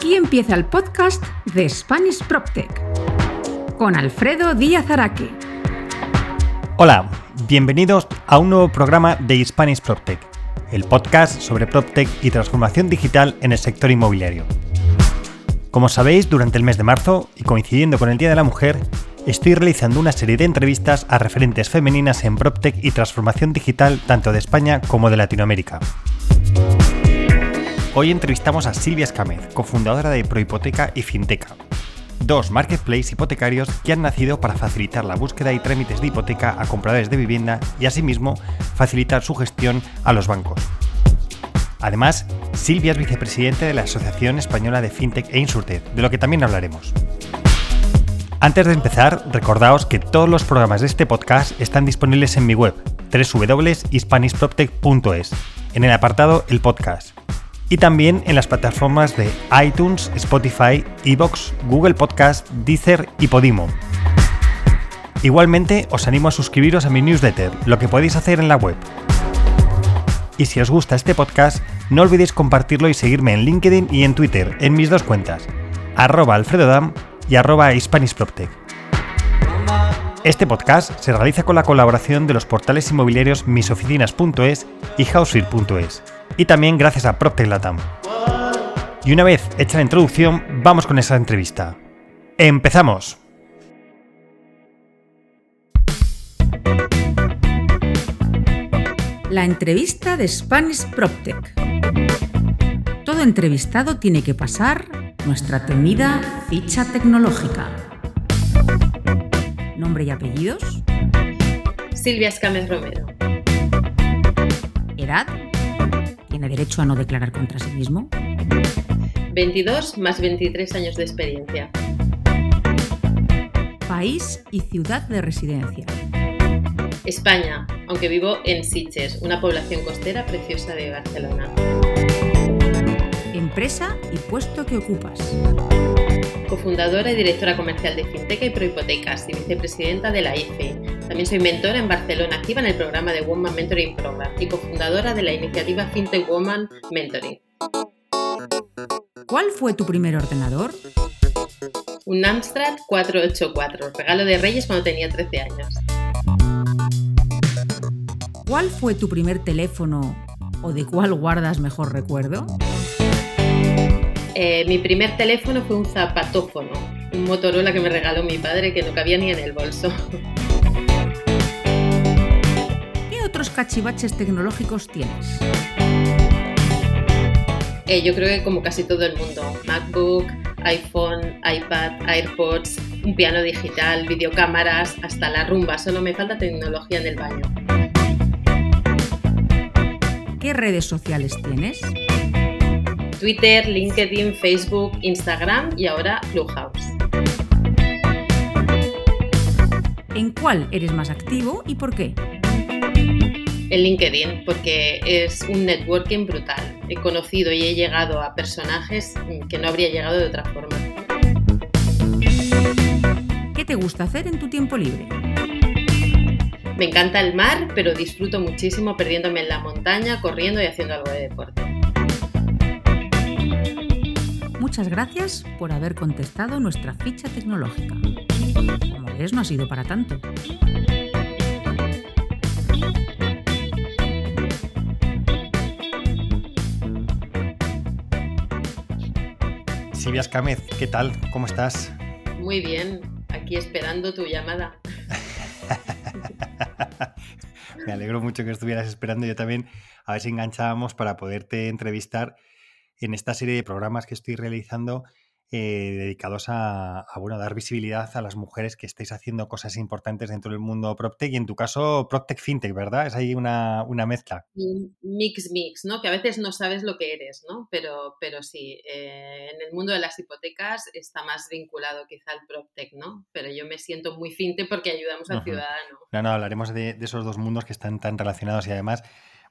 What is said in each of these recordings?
Aquí empieza el podcast de Spanish PropTech con Alfredo Díaz Araque. Hola, bienvenidos a un nuevo programa de Spanish PropTech, el podcast sobre PropTech y transformación digital en el sector inmobiliario. Como sabéis, durante el mes de marzo, y coincidiendo con el Día de la Mujer, estoy realizando una serie de entrevistas a referentes femeninas en PropTech y transformación digital tanto de España como de Latinoamérica. Hoy entrevistamos a Silvia Escámez, cofundadora de Prohipoteca y Finteca, dos marketplaces hipotecarios que han nacido para facilitar la búsqueda y trámites de hipoteca a compradores de vivienda y asimismo facilitar su gestión a los bancos. Además, Silvia es vicepresidente de la Asociación Española de Fintech e Insurtech, de lo que también hablaremos. Antes de empezar, recordaos que todos los programas de este podcast están disponibles en mi web, www.hispanishproptech.es, en el apartado El Podcast y también en las plataformas de iTunes, Spotify, Evox, Google Podcast, Deezer y Podimo. Igualmente os animo a suscribiros a mi newsletter, lo que podéis hacer en la web. Y si os gusta este podcast, no olvidéis compartirlo y seguirme en LinkedIn y en Twitter, en mis dos cuentas, arroba alfredodam y arroba hispanishproptech. Este podcast se realiza con la colaboración de los portales inmobiliarios misoficinas.es y housefear.es y también gracias a PropTech Latam. Y una vez hecha la introducción, vamos con esa entrevista. ¡Empezamos! La entrevista de Spanish PropTech. Todo entrevistado tiene que pasar nuestra temida ficha tecnológica. Nombre y apellidos. Silvia Escámez Romero. Edad derecho a no declarar contra sí mismo? 22 más 23 años de experiencia. País y ciudad de residencia. España, aunque vivo en Sitges, una población costera preciosa de Barcelona. Empresa y puesto que ocupas. Cofundadora y directora comercial de Finteca y Prohipotecas y vicepresidenta de la IFE, también soy mentora en Barcelona, activa en el programa de Woman Mentoring Program y cofundadora de la iniciativa FinTech Woman Mentoring. ¿Cuál fue tu primer ordenador? Un Amstrad 484, regalo de Reyes cuando tenía 13 años. ¿Cuál fue tu primer teléfono o de cuál guardas mejor recuerdo? Eh, mi primer teléfono fue un zapatófono, un Motorola que me regaló mi padre que no cabía ni en el bolso. cachivaches tecnológicos tienes? Eh, yo creo que como casi todo el mundo, MacBook, iPhone, iPad, AirPods, un piano digital, videocámaras, hasta la rumba, solo me falta tecnología en el baño. ¿Qué redes sociales tienes? Twitter, LinkedIn, Facebook, Instagram y ahora Clubhouse. ¿En cuál eres más activo y por qué? En LinkedIn porque es un networking brutal. He conocido y he llegado a personajes que no habría llegado de otra forma. ¿Qué te gusta hacer en tu tiempo libre? Me encanta el mar, pero disfruto muchísimo perdiéndome en la montaña, corriendo y haciendo algo de deporte. Muchas gracias por haber contestado nuestra ficha tecnológica. Como ves, no ha sido para tanto. Silvia Escámez, ¿qué tal? ¿Cómo estás? Muy bien, aquí esperando tu llamada. Me alegro mucho que estuvieras esperando. Yo también, a ver si enganchábamos para poderte entrevistar en esta serie de programas que estoy realizando eh, dedicados a, bueno, dar visibilidad a las mujeres que estáis haciendo cosas importantes dentro del mundo PropTech y en tu caso PropTech FinTech, ¿verdad? Es ahí una, mezcla. Mix, mix, ¿no? Que a veces no sabes lo que eres, ¿no? Pero, pero sí, eh, en el mundo de las hipotecas está más vinculado quizá al PropTech, ¿no? Pero yo me siento muy FinTech porque ayudamos al ciudadano. No, no, hablaremos de, esos dos mundos que están tan relacionados y además...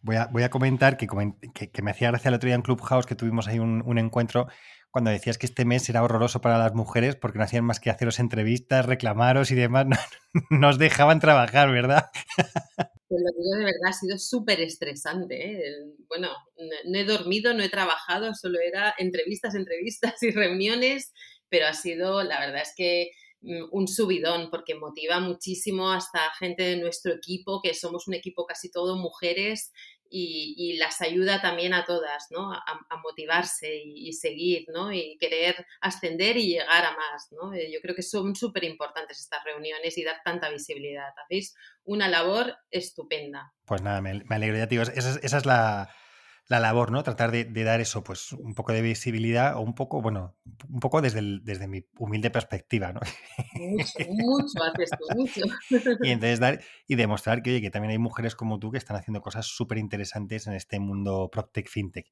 Voy a, voy a comentar que, que, me hacía gracia el otro día en Clubhouse que tuvimos ahí un, un encuentro cuando decías que este mes era horroroso para las mujeres porque no hacían más que haceros entrevistas, reclamaros y demás, no, os dejaban trabajar, ¿verdad? Pues lo de verdad, ha sido súper estresante. ¿eh? Bueno, no he dormido, no he trabajado, solo era entrevistas, entrevistas y reuniones, pero ha sido, la verdad es que mm, un subidón porque motiva muchísimo hasta gente de nuestro equipo, que somos un equipo casi todo mujeres y, las ayuda también a todas, ¿no? A, motivarse y, seguir, ¿no? Y querer ascender y llegar a más, ¿no? Eh, yo creo que son súper importantes estas reuniones y dar tanta visibilidad. Hacéis una labor estupenda. Pues nada, me, alegro ya, tío. esa es la, la labor, ¿no? Tratar de, dar eso, pues un poco de visibilidad o un poco, bueno, un poco desde, desde mi humilde perspectiva, ¿no? Mucho, mucho haces tú, mucho. Y entonces dar y demostrar que, oye, que también hay mujeres como tú que están haciendo cosas súper interesantes en este mundo PropTech, FinTech.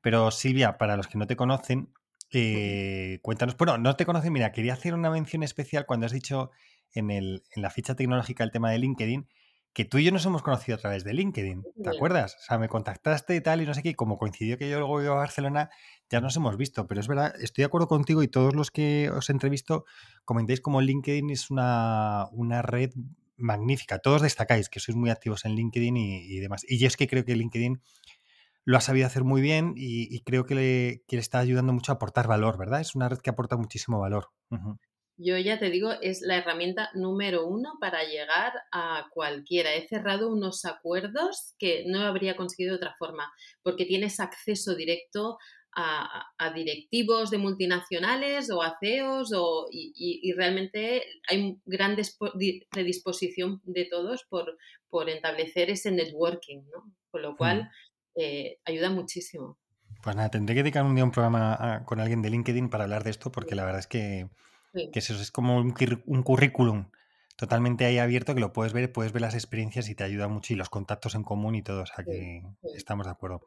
Pero Silvia, para los que no te conocen, eh, cuéntanos, bueno, no te conocen, mira, quería hacer una mención especial cuando has dicho en, el, en la ficha tecnológica el tema de LinkedIn, que tú y yo nos hemos conocido a través de LinkedIn, ¿te acuerdas? O sea, me contactaste y tal, y no sé qué, y como coincidió que yo luego iba a Barcelona, ya nos hemos visto, pero es verdad, estoy de acuerdo contigo y todos los que os entrevisto comentáis como LinkedIn es una, red magnífica, todos destacáis que sois muy activos en LinkedIn y, demás. Y yo es que creo que LinkedIn lo ha sabido hacer muy bien y, creo que le, que le, está ayudando mucho a aportar valor, ¿verdad? Es una red que aporta muchísimo valor yo ya te digo, es la herramienta número uno para llegar a cualquiera. He cerrado unos acuerdos que no habría conseguido de otra forma, porque tienes acceso directo a, directivos de multinacionales o a CEOs o, y, realmente hay gran predisposición de todos por, por establecer ese networking, ¿no? Con lo cual eh, ayuda muchísimo. Pues nada, tendré que dedicar un día un programa con alguien de LinkedIn para hablar de esto porque la verdad es que que eso es como un, currículum totalmente ahí abierto que lo puedes ver, puedes ver las experiencias y te ayuda mucho y los contactos en común y todo, o sea que estamos de acuerdo.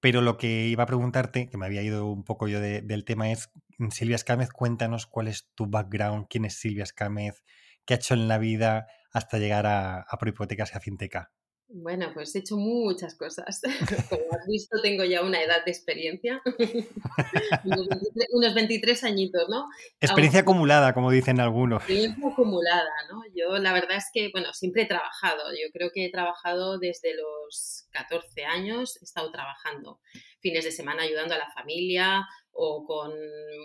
Pero lo que iba a preguntarte, que me había ido un poco yo del tema, es, mm, Silvia Escámez, cuéntanos cuál es tu background, quién es Silvia Escámez, qué ha hecho en la vida hasta llegar a, a Prohipotecas y a Finteca. Bueno, pues he hecho muchas cosas. Como has visto, tengo ya una edad de experiencia. unos, 23, añitos, ¿no? Experiencia acumulada, como dicen algunos. Experiencia acumulada, ¿no? Yo la verdad es que, bueno, siempre he trabajado. Yo creo que he trabajado desde los 14 años, he estado trabajando fines de semana ayudando a la familia o con,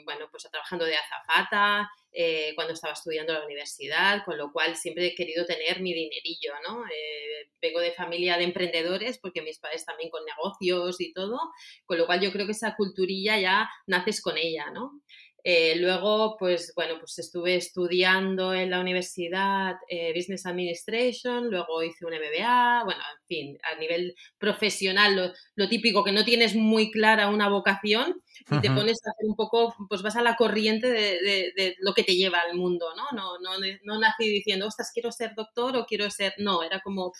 bueno, pues trabajando de azafata, eh, cuando estaba estudiando en la universidad, con lo cual siempre he querido tener mi dinerillo, ¿no? Eh, vengo de familia de emprendedores porque mis padres también con negocios y todo, con lo cual yo creo que esa culturilla ya naces con ella, ¿no? Eh, luego, pues bueno, pues estuve estudiando en la universidad eh, Business Administration, luego hice un MBA, bueno, en fin, a nivel profesional, lo, típico, que no tienes muy clara una vocación y te pones a hacer un poco, pues vas a la corriente de, lo que te lleva al mundo, ¿no? No, no, no nací diciendo, ostras, quiero ser doctor o quiero ser, no, era como,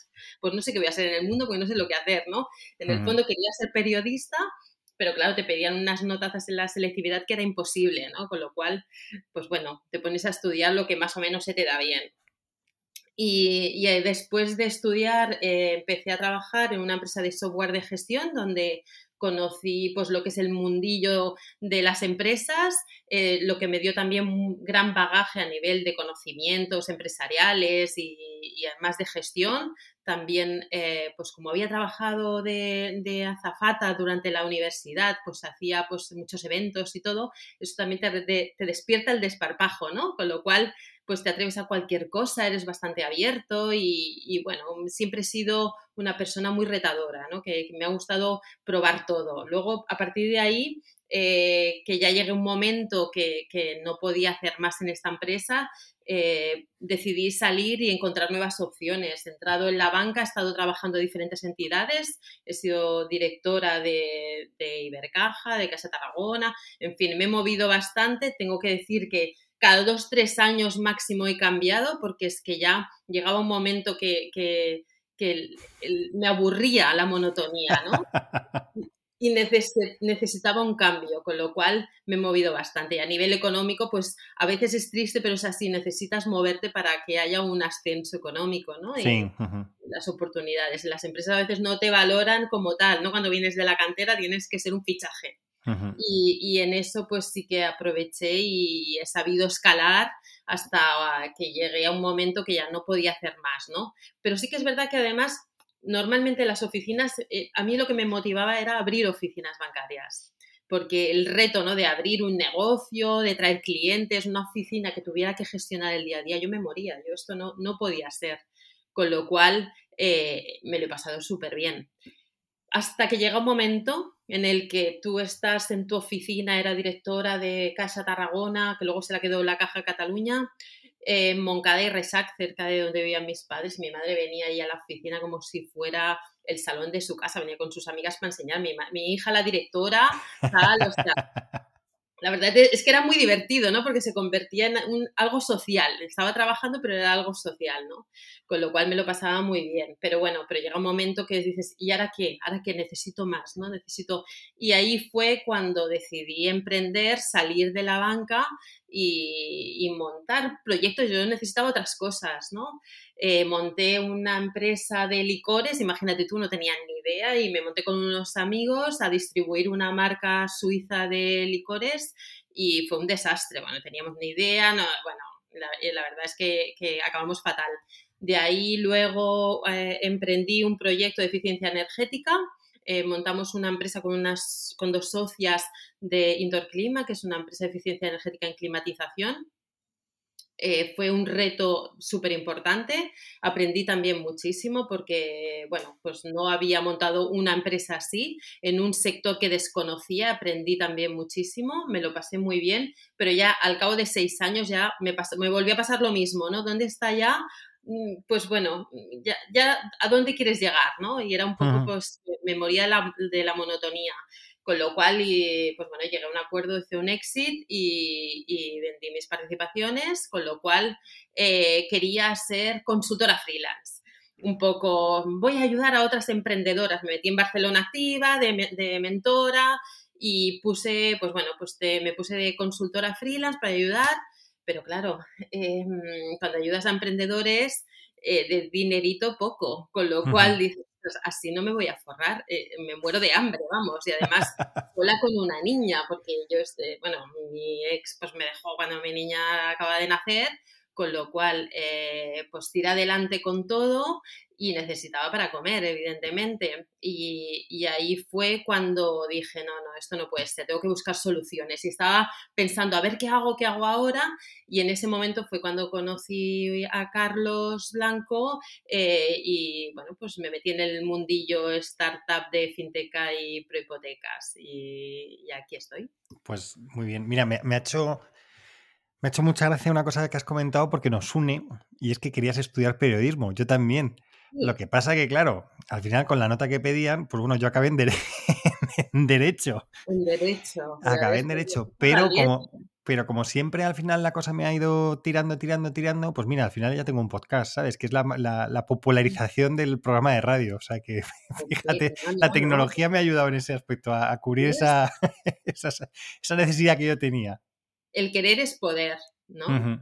pues no sé qué voy a hacer en el mundo porque no sé lo que hacer, ¿no? En el fondo quería ser periodista pero claro, te pedían unas notas en la selectividad que era imposible, ¿no? Con lo cual, pues bueno, te pones a estudiar lo que más o menos se te da bien. Y, eh, después de estudiar eh, empecé a trabajar en una empresa de software de gestión donde conocí pues lo que es el mundillo de las empresas, eh, lo que me dio también un gran bagaje a nivel de conocimientos empresariales y, además de gestión, también, eh, pues como había trabajado de, azafata durante la universidad, pues hacía pues muchos eventos y todo, eso también te, despierta el desparpajo, ¿no? Con lo cual, pues te atreves a cualquier cosa, eres bastante abierto y, bueno, siempre he sido una persona muy retadora. Que, me ha gustado probar todo. Luego, a partir de ahí, eh, que ya llegue un momento que, no podía hacer más en esta empresa, eh, decidí salir y encontrar nuevas opciones. He entrado en la banca, he estado trabajando en diferentes entidades, he sido directora de, Ibercaja, de Casa Tarragona, en fin, me he movido bastante. Tengo que decir que cada dos, tres años máximo he cambiado porque es que ya llegaba un momento que, me aburría la monotonía, ¿no? y necesitaba un cambio, con lo cual me he movido bastante. Y a nivel económico, pues a veces es triste, pero es así, necesitas moverte para que haya un ascenso económico, ¿no? Sí. las oportunidades. Las empresas a veces no te valoran como tal, ¿no? Cuando vienes de la cantera tienes que ser un fichaje. Y, y, en eso pues sí que aproveché y he sabido escalar hasta que llegué a un momento que ya no podía hacer más, ¿no? Pero sí que es verdad que además normalmente las oficinas, eh, a mí lo que me motivaba era abrir oficinas bancarias porque el reto ¿no? de abrir un negocio, de traer clientes, una oficina que tuviera que gestionar el día a día, yo me moría, yo esto no, no podía ser, con lo cual eh, me lo he pasado súper bien. Hasta que llega un momento en el que tú estás en tu oficina, era directora de Casa Tarragona, que luego se la quedó la Caja Cataluña, en Moncada y Resac, cerca de donde vivían mis padres, mi madre venía ahí a la oficina como si fuera el salón de su casa, venía con sus amigas para enseñar, mi, mi hija, la directora, tal, o sea, la verdad es que era muy divertido, ¿no? Porque se convertía en algo social. Estaba trabajando, pero era algo social, ¿no? Con lo cual me lo pasaba muy bien. Pero bueno, pero llega un momento que dices, ¿y ahora qué? Ahora que necesito más, ¿no? Necesito... Y ahí fue cuando decidí emprender, salir de la banca y, montar proyectos. Yo necesitaba otras cosas, ¿no? Eh, monté una empresa de licores, imagínate tú, no tenía ni idea, y me monté con unos amigos a distribuir una marca suiza de licores y fue un desastre. Bueno, no teníamos ni idea, no, bueno, la, eh, verdad es que, acabamos fatal. De ahí luego eh, emprendí un proyecto de eficiencia energética eh, montamos una empresa con, unas, con dos socias de Indoor Clima, que es una empresa de eficiencia energética en climatización. Eh, fue un reto súper importante. Aprendí también muchísimo porque, bueno, pues no había montado una empresa así en un sector que desconocía. Aprendí también muchísimo, me lo pasé muy bien, pero ya al cabo de seis años ya me, pasó, me volvió a pasar lo mismo, ¿no? ¿Dónde está ya Mm, pues bueno, ya, ya, a dónde quieres llegar, ¿no? Y era un poco, pues, memoria de la, de la, monotonía. Con lo cual, y, pues bueno, llegué a un acuerdo, hice un exit y, y vendí mis participaciones, con lo cual eh, quería ser consultora freelance. Un poco, voy a ayudar a otras emprendedoras. Me metí en Barcelona Activa, de, de mentora, y puse, pues bueno, pues me puse de consultora freelance para ayudar pero claro, em, cuando ayudas a emprendedores, eh, de dinerito poco, con lo cual dices, pues así no me voy a forrar, eh, me muero de hambre, vamos, y además sola con una niña, porque yo, este, bueno, mi ex pues me dejó cuando mi niña acaba de nacer, con lo cual, eh, pues tira adelante con todo y necesitaba para comer, evidentemente. Y, ahí fue cuando dije, no, no, esto no puede ser, tengo que buscar soluciones. Y estaba pensando, a ver qué hago, qué hago ahora. Y en ese momento fue cuando conocí a Carlos Blanco eh, y, bueno, pues me metí en el mundillo startup de finteca y prohipotecas. Y, y aquí estoy. Pues muy bien. Mira, me, me ha hecho me ha hecho mucha gracia una cosa que has comentado porque nos une y es que querías estudiar periodismo. Yo también. Lo que pasa que, claro, al final con la nota que pedían, pues bueno, yo acabé en, Derecho. En Derecho. Acabé en Derecho, pero como, pero como siempre al final la cosa me ha ido tirando, tirando, tirando, pues mira, al final ya tengo un podcast, ¿sabes? Que es la, popularización del programa de radio. O sea que, fíjate, la tecnología me ha ayudado en ese aspecto, a, cubrir esa, esa necesidad que yo tenía el querer es poder, ¿no?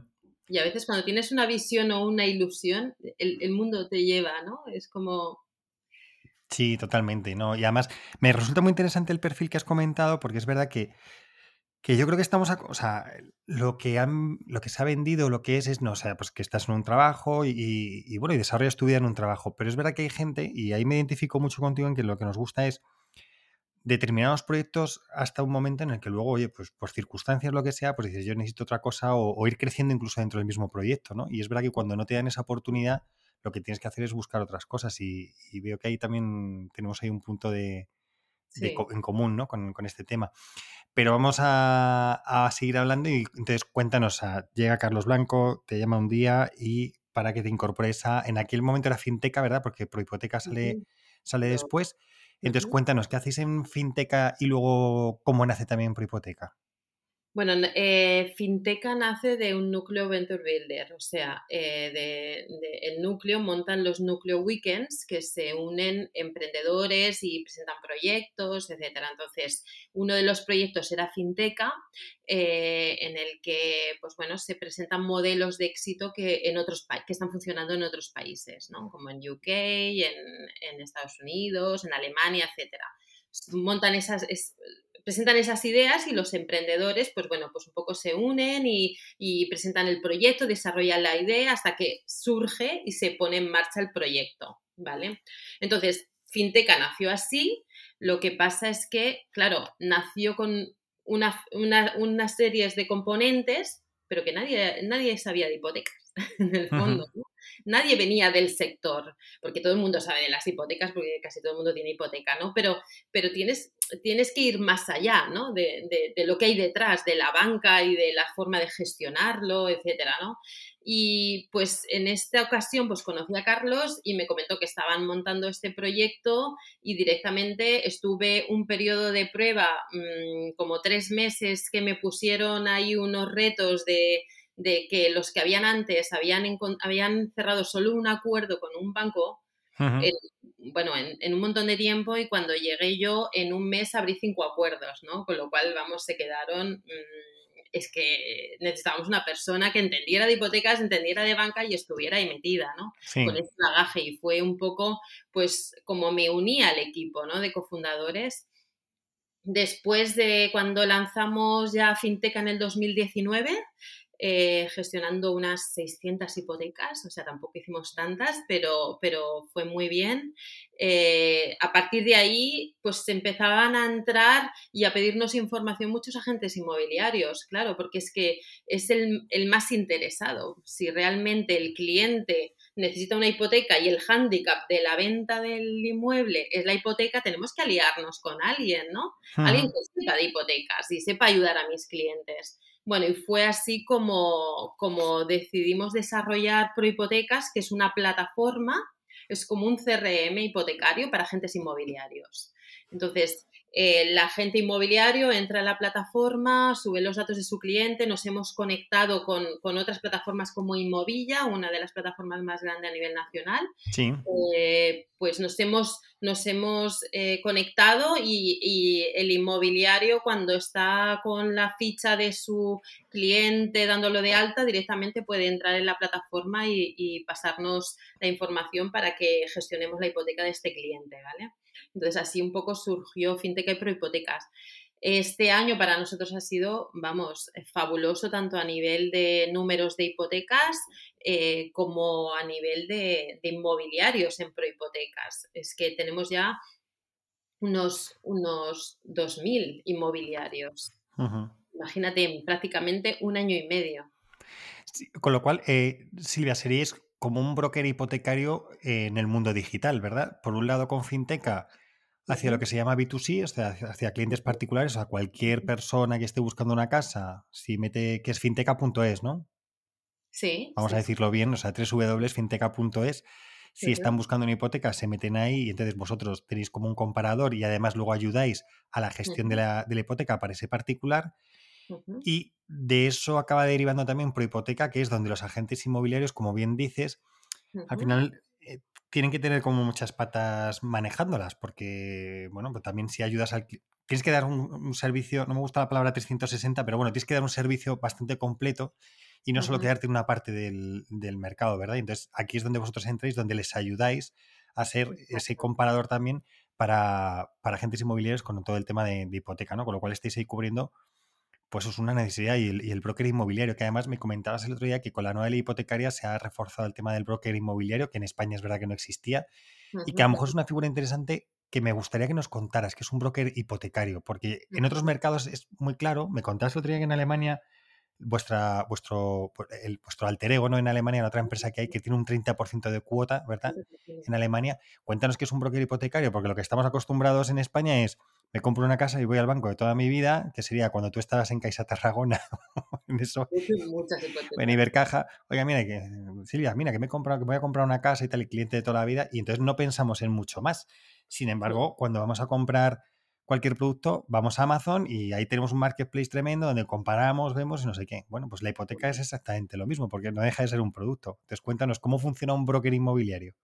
Y a veces cuando tienes una visión o una ilusión, el, mundo te lleva, ¿no? Es como... Sí, totalmente, ¿no? Y además me resulta muy interesante el perfil que has comentado porque es verdad que, que yo creo que estamos, a, o sea, lo que, han, lo que se ha vendido, lo que es, es, no, o sea, pues que estás en un trabajo y, y bueno, y desarrollas tu vida en un trabajo, pero es verdad que hay gente, y ahí me identifico mucho contigo en que lo que nos gusta es determinados proyectos hasta un momento en el que luego, oye, pues por circunstancias, lo que sea, pues dices, yo necesito otra cosa o, ir creciendo incluso dentro del mismo proyecto, ¿no? Y es verdad que cuando no te dan esa oportunidad, lo que tienes que hacer es buscar otras cosas y, veo que ahí también tenemos ahí un punto de, en común, ¿no? Con, este tema. Pero vamos a, seguir hablando y entonces cuéntanos, llega Carlos Blanco, te llama un día y para que te incorpores a, en aquel momento era Finteca, ¿verdad? Porque Prohipoteca sale, sale después. Entonces, cuéntanos, ¿qué hacéis en Finteca y luego cómo nace también Prohipoteca? Bueno, eh, Finteca nace de un núcleo Venture Builder, o sea, eh, de, el núcleo montan los núcleo weekends que se unen emprendedores y presentan proyectos, etcétera. Entonces, uno de los proyectos era Finteca, eh, en el que, pues bueno, se presentan modelos de éxito que en otros que están funcionando en otros países, ¿no? Como en UK, en, en Estados Unidos, en Alemania, etcétera. Montan esas presentan esas ideas y los emprendedores, pues bueno, pues un poco se unen y, presentan el proyecto, desarrollan la idea hasta que surge y se pone en marcha el proyecto, ¿vale? Entonces, Finteca nació así, lo que pasa es que, claro, nació con una, una, serie de componentes, pero que nadie, nadie sabía de hipotecas, en el fondo. Nadie venía del sector, porque todo el mundo sabe de las hipotecas, porque casi todo el mundo tiene hipoteca, ¿no? Pero, pero tienes, tienes que ir más allá, ¿no? De, de, lo que hay detrás, de la banca y de la forma de gestionarlo, etcétera, ¿no? Y pues en esta ocasión pues conocí a Carlos y me comentó que estaban montando este proyecto y directamente estuve un periodo de prueba, mm, como tres meses que me pusieron ahí unos retos de, que los que habían antes habían, habían cerrado solo un acuerdo con un banco, bueno, en, un montón de tiempo y cuando llegué yo en un mes abrí cinco acuerdos, ¿no? Con lo cual, vamos, se quedaron... Mm, es que necesitábamos una persona que entendiera de hipotecas, entendiera de banca y estuviera ahí metida, ¿no? Con ese bagaje y fue un poco, pues, como me uní al equipo, ¿no? De cofundadores. Después de cuando lanzamos ya Finteca en el 2019, eh, gestionando unas 600 hipotecas, o sea, tampoco hicimos tantas, pero, pero fue muy bien. Eh, a partir de ahí, pues empezaban a entrar y a pedirnos información muchos agentes inmobiliarios, claro, porque es que es el, el más interesado. Si realmente el cliente necesita una hipoteca y el hándicap de la venta del inmueble es la hipoteca, tenemos que aliarnos con alguien, ¿no? Alguien que sepa de hipotecas y sepa ayudar a mis clientes. Bueno, y fue así como, como decidimos desarrollar Prohipotecas, que es una plataforma, es como un CRM hipotecario para agentes inmobiliarios. Entonces, el agente inmobiliario entra en la plataforma, sube los datos de su cliente, nos hemos conectado con, otras plataformas como Inmovilla, una de las plataformas más grandes a nivel nacional. Sí. Eh, pues nos hemos, nos hemos eh, conectado y, el inmobiliario cuando está con la ficha de su cliente dándolo de alta, directamente puede entrar en la plataforma y, y pasarnos la información para que gestionemos la hipoteca de este cliente, ¿vale? Entonces así un poco surgió Fintech y Prohipotecas. Este año para nosotros ha sido, vamos, fabuloso tanto a nivel de números de hipotecas eh, como a nivel de, inmobiliarios en prohipotecas. Es que tenemos ya unos, unos 2.000 inmobiliarios. Imagínate, prácticamente un año y medio. con lo cual, eh, Silvia, seríais como un broker hipotecario en el mundo digital, ¿verdad? Por un lado con Finteca hacia lo que se llama B2C, o sea, hacia clientes particulares, o sea, cualquier persona que esté buscando una casa, si mete que es finteca.es, ¿no? Sí. Vamos a decirlo bien, o sea, www.finteca.es. Si están buscando una hipoteca, se meten ahí y entonces vosotros tenéis como un comparador y además luego ayudáis a la gestión de, la, de, la, hipoteca para ese particular. Y de eso acaba derivando también Prohipoteca, que es donde los agentes inmobiliarios, como bien dices, al final eh, tienen que tener como muchas patas manejándolas, porque, bueno, pues también si ayudas al... Tienes que dar un, servicio, no me gusta la palabra 360, pero bueno, tienes que dar un servicio bastante completo y no solo quedarte en una parte del, mercado, ¿verdad? Entonces aquí es donde vosotros entráis, donde les ayudáis a ser ese comparador también para, agentes inmobiliarios con todo el tema de, de, hipoteca, ¿no? Con lo cual estáis ahí cubriendo pues es una necesidad. Y el, broker inmobiliario, que además me comentabas el otro día que con la nueva ley hipotecaria se ha reforzado el tema del broker inmobiliario, que en España es verdad que no existía, y que a lo mejor es una figura interesante que me gustaría que nos contaras, que es un broker hipotecario, porque en otros mercados es muy claro, me contaste el otro día que en Alemania vuestra, vuestro, el, vuestro alter ego ¿no? en Alemania, la otra empresa que hay que tiene un 30% de cuota, ¿verdad? En Alemania. Cuéntanos qué es un broker hipotecario, porque lo que estamos acostumbrados en España es me compro una casa y voy al banco de toda mi vida, que sería cuando tú estabas en Caixa Tarragona, en eso, en Ibercaja, oiga, mira, que, Silvia, mira, que me he comprado, que voy a comprar una casa y tal, el cliente de toda la vida, y entonces no pensamos en mucho más. Sin embargo, cuando vamos a comprar cualquier producto, vamos a Amazon y ahí tenemos un marketplace tremendo donde comparamos, vemos y no sé qué. Bueno, pues la hipoteca es exactamente lo mismo, porque no deja de ser un producto. Entonces, cuéntanos cómo funciona un broker inmobiliario.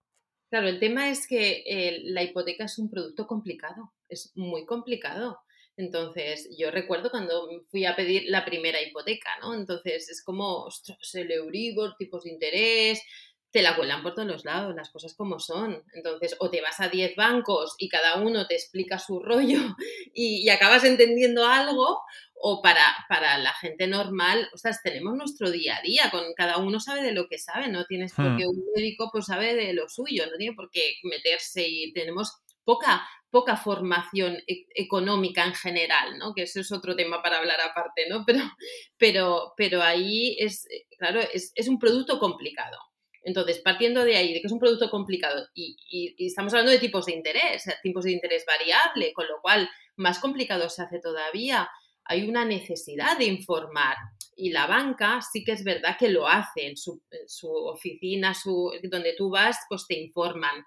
Claro, el tema es que eh, la hipoteca es un producto complicado, es muy complicado. Entonces, yo recuerdo cuando fui a pedir la primera hipoteca, ¿no? Entonces, es como, ostras, el Euribor, tipos de interés, te la cuelan por todos los lados, las cosas como son. Entonces, o te vas a 10 bancos y cada uno te explica su rollo y, acabas entendiendo algo, o para, para la gente normal, o sea, tenemos nuestro día a día, con cada uno sabe de lo que sabe, no tienes por hmm. qué un médico pues sabe de lo suyo, no tiene por qué meterse y tenemos poca, poca formación e, económica en general, ¿no? Que eso es otro tema para hablar aparte, ¿no? Pero, pero, pero ahí es, claro, es, es un producto complicado. Entonces, partiendo de ahí, de que es un producto complicado y, y, estamos hablando de tipos de interés, tipos de interés variable, con lo cual más complicado se hace todavía, hay una necesidad de informar. Y la banca sí que es verdad que lo hace en su, en su oficina, su, donde tú vas, pues te informan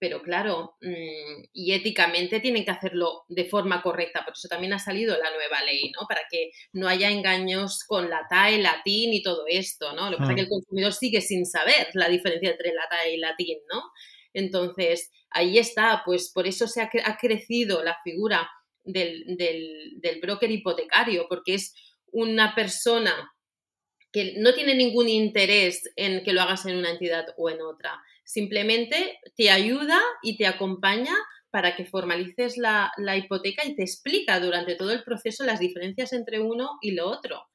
pero claro, mm, y éticamente tienen que hacerlo de forma correcta, por eso también ha salido la nueva ley, ¿no? Para que no haya engaños con la TAE, latín y todo esto, ¿no? Lo que pasa es que el consumidor sigue sin saber la diferencia entre la TAE y latín, ¿no? Entonces, ahí está, pues por eso se ha, crecido la figura del, broker hipotecario, porque es una persona que no tiene ningún interés en que lo hagas en una entidad o en otra Simplemente te ayuda y te acompaña para que formalices la, hipoteca y te explica durante todo el proceso las diferencias entre uno y lo otro.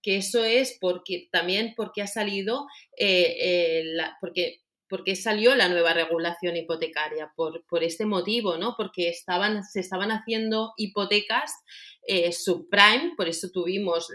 Que eso es porque también porque ha salido, eh, eh, porque, porque salió la nueva regulación hipotecaria, por, por este motivo, ¿no? Porque estaban, se estaban haciendo hipotecas eh, subprime, por eso tuvimos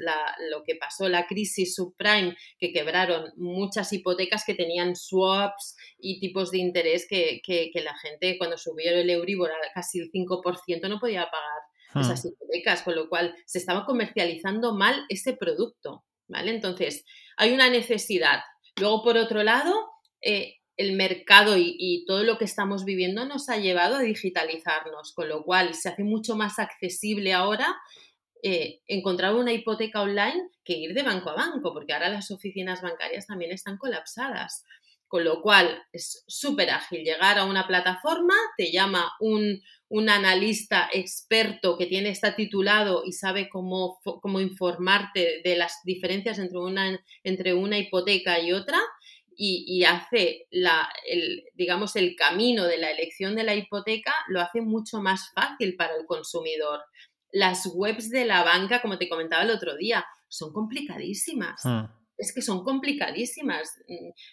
lo que pasó, la crisis subprime, que quebraron muchas hipotecas que tenían swaps y tipos de interés que, la gente cuando subió el Euribor a casi el 5% no podía pagar hmm. esas hipotecas, con lo cual se estaba comercializando mal ese producto, ¿vale? Entonces, hay una necesidad. Luego, por otro lado, eh, el mercado y, todo lo que estamos viviendo nos ha llevado a digitalizarnos, con lo cual se hace mucho más accesible ahora eh, encontrar una hipoteca online que ir de banco a banco, porque ahora las oficinas bancarias también están colapsadas. Con lo cual es súper ágil llegar a una plataforma, te llama un, analista experto que tiene, está titulado y sabe cómo, cómo informarte de las diferencias entre una, entre una hipoteca y otra y, hace la, el, digamos, el camino de la elección de la hipoteca, lo hace mucho más fácil para el consumidor. Las webs de la banca, como te comentaba el otro día, son complicadísimas. Hmm. Es que son complicadísimas.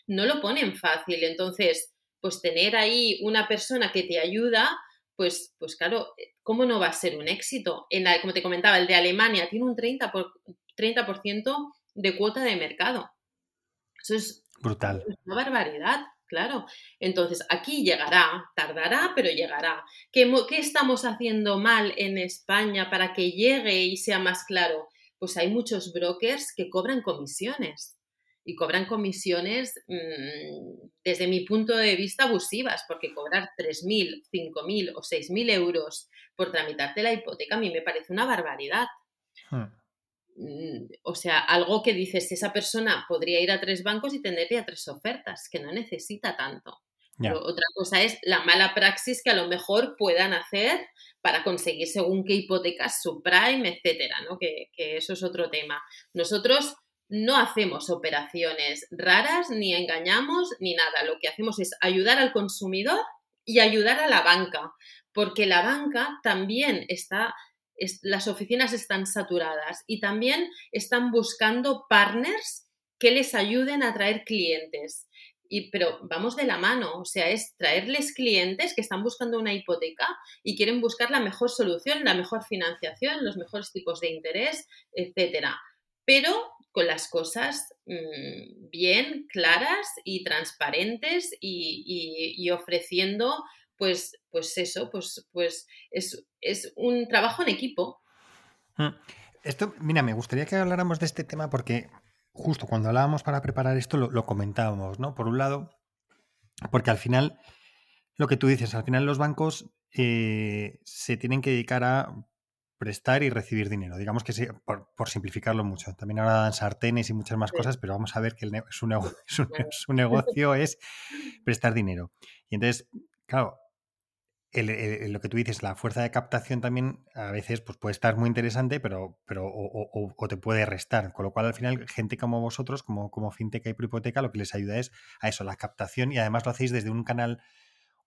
No lo ponen fácil. Entonces, pues tener ahí una persona que te ayuda, pues, pues claro, ¿cómo no va a ser un éxito? En la, como te comentaba, el de Alemania tiene un 30%, por, 30 de cuota de mercado. Eso es Brutal. una barbaridad, claro. Entonces, aquí llegará, tardará, pero llegará. ¿Qué, ¿Qué, estamos haciendo mal en España para que llegue y sea más claro? Pues hay muchos brokers que cobran comisiones y cobran comisiones mm, desde mi punto de vista abusivas, porque cobrar 3.000, 5.000 o 6.000 euros por tramitarte la hipoteca a mí me parece una barbaridad. Hmm. Mm, o sea, algo que dices, esa persona podría ir a tres bancos y tendría tres ofertas, que no necesita tanto. otra cosa es la mala praxis que a lo mejor puedan hacer para conseguir según qué hipotecas, subprime, etcétera, ¿no? Que, que eso es otro tema. Nosotros no hacemos operaciones raras, ni engañamos, ni nada. Lo que hacemos es ayudar al consumidor y ayudar a la banca, porque la banca también está las oficinas están saturadas y también están buscando partners que les ayuden a traer clientes. Y, pero vamos de la mano, o sea, es traerles clientes que están buscando una hipoteca y quieren buscar la mejor solución, la mejor financiación, los mejores tipos de interés, etcétera. Pero con las cosas mm, bien claras y transparentes y ofreciendo pues, pues eso, pues, pues es, es un trabajo en equipo. Mm. Esto, mira, me gustaría que habláramos de este tema porque justo cuando hablábamos para preparar esto lo, comentábamos, ¿no? Por un lado, porque al final, lo que tú dices, al final los bancos eh, se tienen que dedicar a prestar y recibir dinero. Digamos que sí, por, simplificarlo mucho. También ahora dan sartenes y muchas más cosas, pero vamos a ver que su, su, negocio es prestar dinero. Y entonces, claro, lo que tú dices, la fuerza de captación también a veces pues, puede estar muy interesante, pero, pero o, te puede restar. Con lo cual, al final, gente como vosotros, como, como FinTech y Prohipoteca, lo que les ayuda es a eso, la captación, y además lo hacéis desde un canal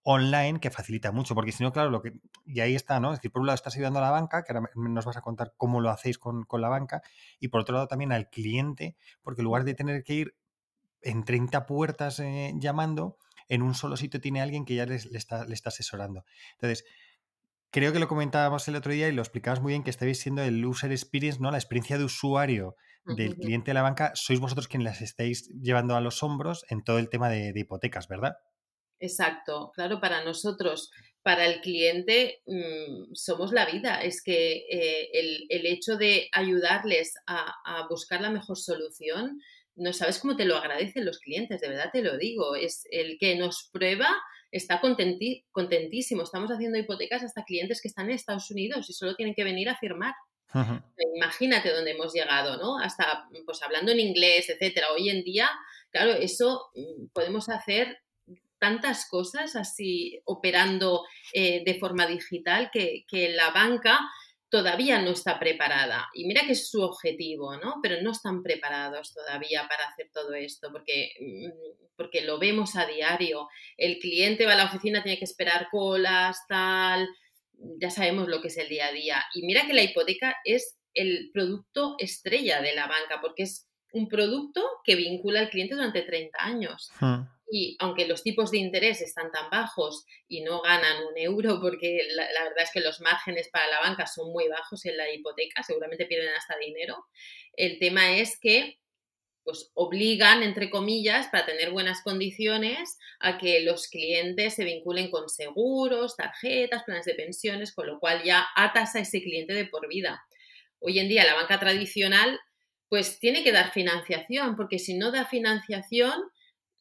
online que facilita mucho, porque si no, claro, lo que. Y ahí está, ¿no? Es decir, por un lado estás ayudando a la banca, que ahora nos vas a contar cómo lo hacéis con, con la banca, y por otro lado también al cliente, porque en lugar de tener que ir en 30 puertas eh, llamando, en un solo sitio tiene alguien que ya le, está, le está asesorando. Entonces, creo que lo comentábamos el otro día y lo explicabas muy bien que estáis siendo el user experience, ¿no? La experiencia de usuario del cliente de la banca, sois vosotros quienes las estáis llevando a los hombros en todo el tema de, hipotecas, ¿verdad? Exacto, claro, para nosotros, para el cliente, mm, somos la vida. Es que eh, el, hecho de ayudarles a, a, buscar la mejor solución no sabes cómo te lo agradecen los clientes, de verdad te lo digo. Es el que nos prueba está contentísimo. Estamos haciendo hipotecas hasta clientes que están en Estados Unidos y solo tienen que venir a firmar. Imagínate dónde hemos llegado, ¿no? Hasta pues hablando en inglés, etcétera. Hoy en día, claro, eso mm, podemos hacer tantas cosas así operando eh, de forma digital que, que la banca todavía no está preparada. Y mira que es su objetivo, ¿no? Pero no están preparados todavía para hacer todo esto, porque, mm, porque lo vemos a diario. El cliente va a la oficina, tiene que esperar colas, tal. Ya sabemos lo que es el día a día. Y mira que la hipoteca es el producto estrella de la banca, porque es un producto que vincula al cliente durante 30 años. Hmm. Y aunque los tipos de interés están tan bajos y no ganan un euro, porque la, verdad es que los márgenes para la banca son muy bajos en la hipoteca, seguramente pierden hasta dinero, el tema es que pues obligan, entre comillas, para tener buenas condiciones, a que los clientes se vinculen con seguros, tarjetas, planes de pensiones, con lo cual ya atas a ese cliente de por vida. Hoy en día la banca tradicional pues tiene que dar financiación, porque si no da financiación,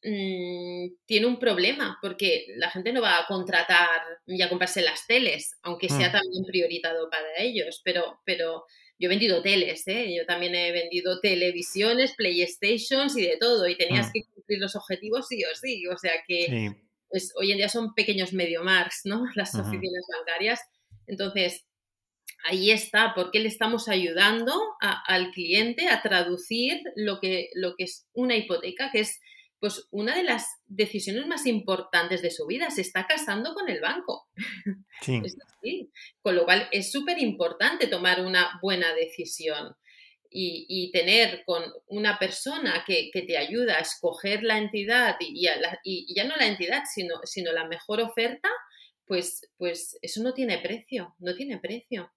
Mm, tiene un problema porque la gente no va a contratar y a comprarse las teles, aunque sea mm. también prioritado para ellos, pero, pero yo he vendido teles, ¿eh? yo también he vendido televisiones, PlayStations y de todo, y tenías mm. que cumplir los objetivos sí o sí, o sea que pues, hoy en día son pequeños medio marks, ¿no? Las oficinas bancarias, entonces ahí está, porque le estamos ayudando al cliente a traducir lo que, lo que es una hipoteca, que es pues una de las decisiones más importantes de su vida, se está casando con el banco. Sí. Con lo cual es súper importante tomar una buena decisión y, tener con una persona que, te ayuda a escoger la entidad y, ya no la entidad, sino, sino la mejor oferta, pues, pues eso no tiene precio, no tiene precio.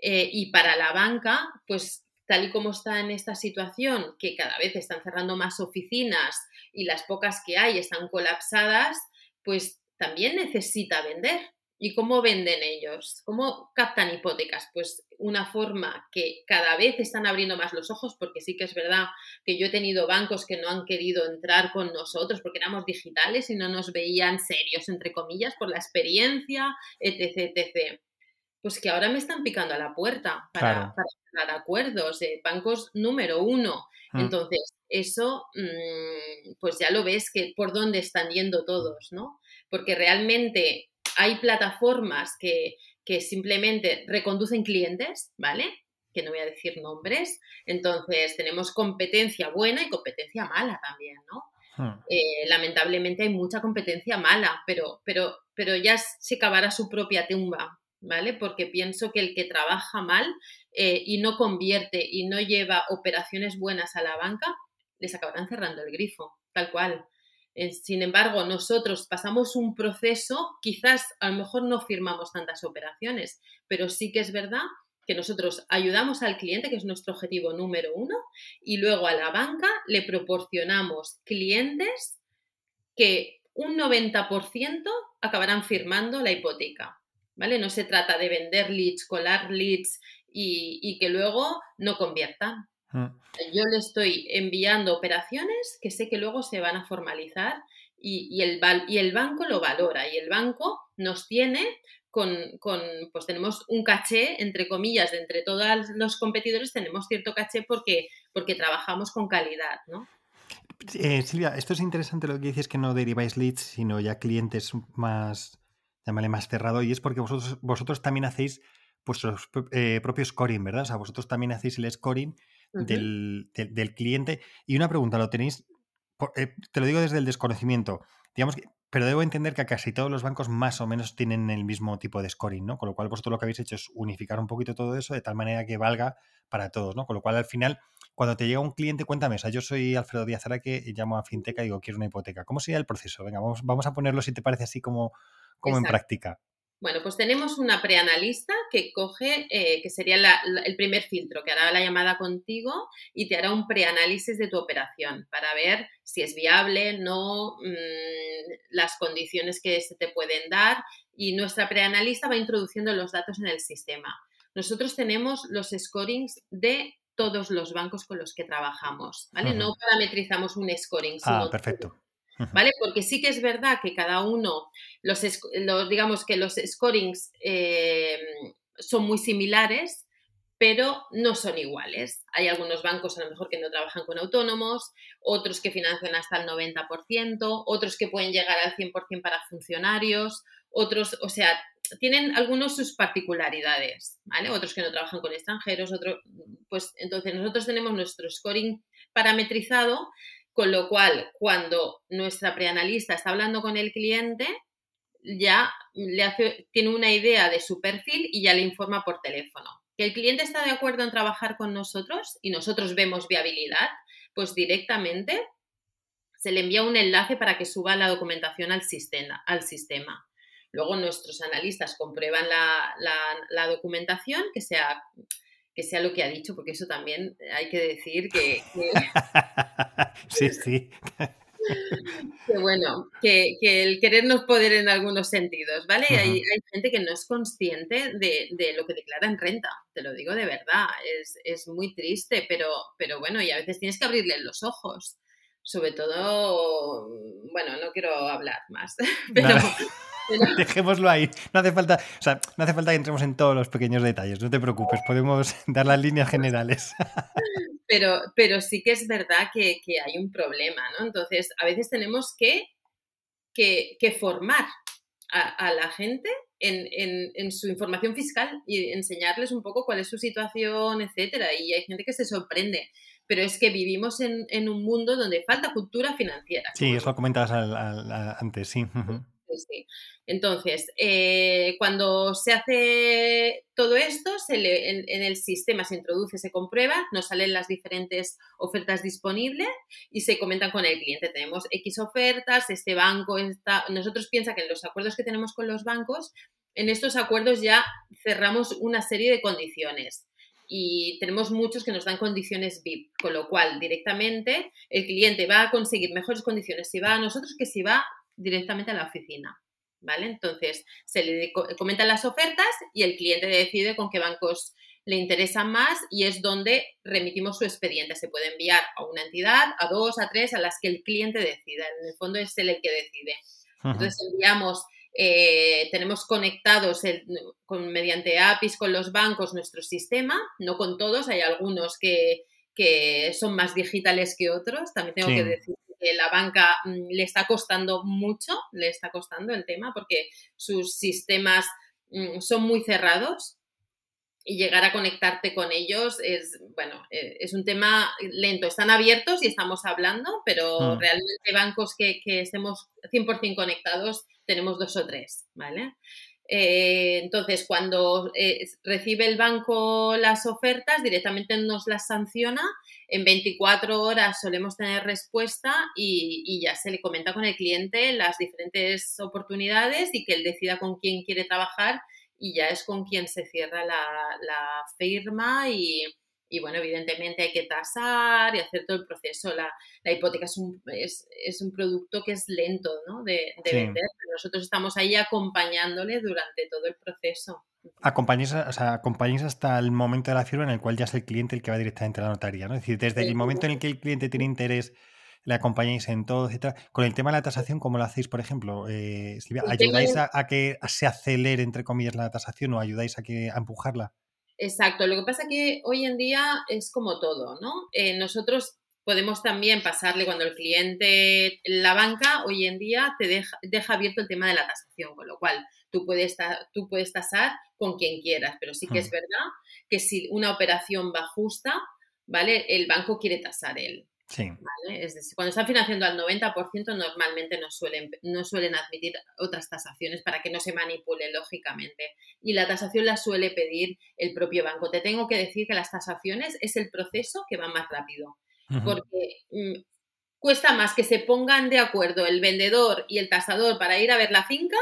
Eh, y para la banca, pues tal y como está en esta situación, que cada vez están cerrando más oficinas y las pocas que hay están colapsadas, pues también necesita vender. ¿Y cómo venden ellos? ¿Cómo captan hipotecas? Pues una forma que cada vez están abriendo más los ojos, porque sí que es verdad que yo he tenido bancos que no han querido entrar con nosotros porque éramos digitales y no nos veían serios, entre comillas, por la experiencia, etc. etc pues que ahora me están picando a la puerta para, para acuerdos, de bancos número uno. Mm. Entonces, eso, mm, pues ya lo ves que por dónde están yendo todos, ¿no? Porque realmente hay plataformas que, que simplemente reconducen clientes, ¿vale? Que no voy a decir nombres. Entonces, tenemos competencia buena y competencia mala también, ¿no? Hmm. Eh, lamentablemente hay mucha competencia mala, pero, pero, pero ya se cavará su propia tumba, ¿vale? Porque pienso que el que trabaja mal eh, y no convierte y no lleva operaciones buenas a la banca, les acabarán cerrando el grifo, tal cual. Eh, sin embargo, nosotros pasamos un proceso, quizás a lo mejor no firmamos tantas operaciones, pero sí que es verdad que nosotros ayudamos al cliente, que es nuestro objetivo número uno, y luego a la banca le proporcionamos clientes que un 90% acabarán firmando la hipoteca. ¿Vale? No se trata de vender leads, colar leads y, que luego no conviertan. Mm. Yo le estoy enviando operaciones que sé que luego se van a formalizar y, el, y el banco lo valora y el banco nos tiene con, pues tenemos un caché, entre comillas, de entre todos los competidores tenemos cierto caché porque, porque trabajamos con calidad, ¿no? Eh, Silvia, esto es interesante lo que dices que no deriváis leads, sino ya clientes más llámale más cerrado, y es porque vosotros, vosotros también hacéis vuestros eh, propios scoring, ¿verdad? O sea, vosotros también hacéis el scoring del, cliente. Y una pregunta, ¿lo tenéis? Eh, te lo digo desde el desconocimiento. Digamos que, pero debo entender que casi todos los bancos más o menos tienen el mismo tipo de scoring, ¿no? Con lo cual vosotros lo que habéis hecho es unificar un poquito todo eso de tal manera que valga para todos, ¿no? Con lo cual al final, cuando te llega un cliente, cuéntame, o sea, yo soy Alfredo Díaz Araque llamo a Finteca y digo, quiero una hipoteca. ¿Cómo sería el proceso? Venga, vamos, vamos a ponerlo si te parece así como, como en práctica. Bueno, pues tenemos una preanalista que coge, eh, que sería el primer filtro, que hará la llamada contigo y te hará un preanálisis de tu operación para ver si es viable, no, mm, las condiciones que se te pueden dar y nuestra preanalista va introduciendo los datos en el sistema. Nosotros tenemos los scorings de todos los bancos con los que trabajamos, ¿vale? No parametrizamos un scoring. Ah, perfecto. ¿Vale? Porque sí que es verdad que cada uno, los, digamos que los scorings eh, son muy similares, pero no son iguales. Hay algunos bancos a lo mejor que no trabajan con autónomos, otros que financian hasta el 90%, otros que pueden llegar al 100% para funcionarios, otros, o sea, tienen algunos sus particularidades, ¿vale? Otros que no trabajan con extranjeros, otros, pues entonces nosotros tenemos nuestro scoring parametrizado con lo cual, cuando nuestra preanalista está hablando con el cliente, ya le tiene una idea de su perfil y ya le informa por teléfono. Que el cliente está de acuerdo en trabajar con nosotros y nosotros vemos viabilidad, pues directamente se le envía un enlace para que suba la documentación al sistema. Al sistema. Luego nuestros analistas comprueban la, la documentación, que sea que sea lo que ha dicho, porque eso también hay que decir que... sí, sí. que bueno, que, el querer no es poder en algunos sentidos, ¿vale? hay, gente que no es consciente de, lo que declara en renta, te lo digo de verdad, es, muy triste, pero, pero bueno, y a veces tienes que abrirle los ojos. Sobre todo, bueno, no quiero hablar más, pero... Dejémoslo ahí. No hace falta, o sea, no hace falta que entremos en todos los pequeños detalles, no te preocupes, podemos dar las líneas generales. Pero, pero sí que es verdad que, hay un problema, ¿no? Entonces, a veces tenemos que, que, formar a, la gente en, su información fiscal y enseñarles un poco cuál es su situación, etcétera. Y hay gente que se sorprende. Pero es que vivimos en, un mundo donde falta cultura financiera. Sí, eso lo comentabas antes, sí. Entonces, eh, cuando se hace todo esto, en, el sistema se introduce, se comprueba, nos salen las diferentes ofertas disponibles y se comentan con el cliente. Tenemos X ofertas, este banco está. Nosotros piensa que en los acuerdos que tenemos con los bancos, en estos acuerdos ya cerramos una serie de condiciones y tenemos muchos que nos dan condiciones VIP, con lo cual directamente el cliente va a conseguir mejores condiciones si va a nosotros que si va directamente a la oficina. ¿Vale? Entonces, se le comentan las ofertas y el cliente decide con qué bancos le interesan más y es donde remitimos su expediente. Se puede enviar a una entidad, a dos, a tres, a las que el cliente decida. En el fondo es él el que decide. Entonces enviamos, eh, tenemos conectados con, mediante APIs con los bancos nuestro sistema, no con todos, hay algunos que, son más digitales que otros, también tengo que decir la banca mm, le está costando mucho, le está costando el tema porque sus sistemas mm, son muy cerrados y llegar a conectarte con ellos es, bueno, eh, es un tema lento. Están abiertos y estamos hablando, pero mm. realmente bancos que, que estemos 100% conectados tenemos dos o tres, ¿vale? Eh, entonces, cuando eh, recibe el banco las ofertas, directamente nos las sanciona. En 24 horas solemos tener respuesta y, ya se le comenta con el cliente las diferentes oportunidades y que él decida con quién quiere trabajar y ya es con quien se cierra la, la firma y, y bueno, evidentemente hay que tasar y hacer todo el proceso. La, hipoteca es un, es, un, producto que es lento ¿no? de, vender, pero nosotros estamos ahí acompañándole durante todo el proceso. Acompañáis, o sea, acompañáis hasta el momento de la firma en el cual ya es el cliente el que va directamente a la notaría, ¿no? Es decir, desde el momento en el que el cliente tiene interés, le acompañáis en todo, etcétera. Con el tema de la tasación, ¿cómo lo hacéis, por ejemplo? Eh, ¿ayudáis a, que se acelere, entre comillas, la tasación o ayudáis a, que, a empujarla? Exacto, lo que pasa que hoy en día es como todo, ¿no? Eh, nosotros podemos también pasarle cuando el cliente, la banca hoy en día te deja, deja abierto el tema de la tasación, con lo cual tú puedes, tú puedes tasar con quien quieras, pero sí que es hmm. verdad que si una operación va justa, ¿vale? El banco quiere tasar él. Sí. cuando están financiando al 90%, normalmente no suelen, no suelen admitir otras tasaciones para que no se manipule lógicamente. Y la tasación la suele pedir el propio banco. Te tengo que decir que las tasaciones es el proceso que va más rápido. Porque mm, cuesta más que se pongan de acuerdo el vendedor y el tasador para ir a ver la finca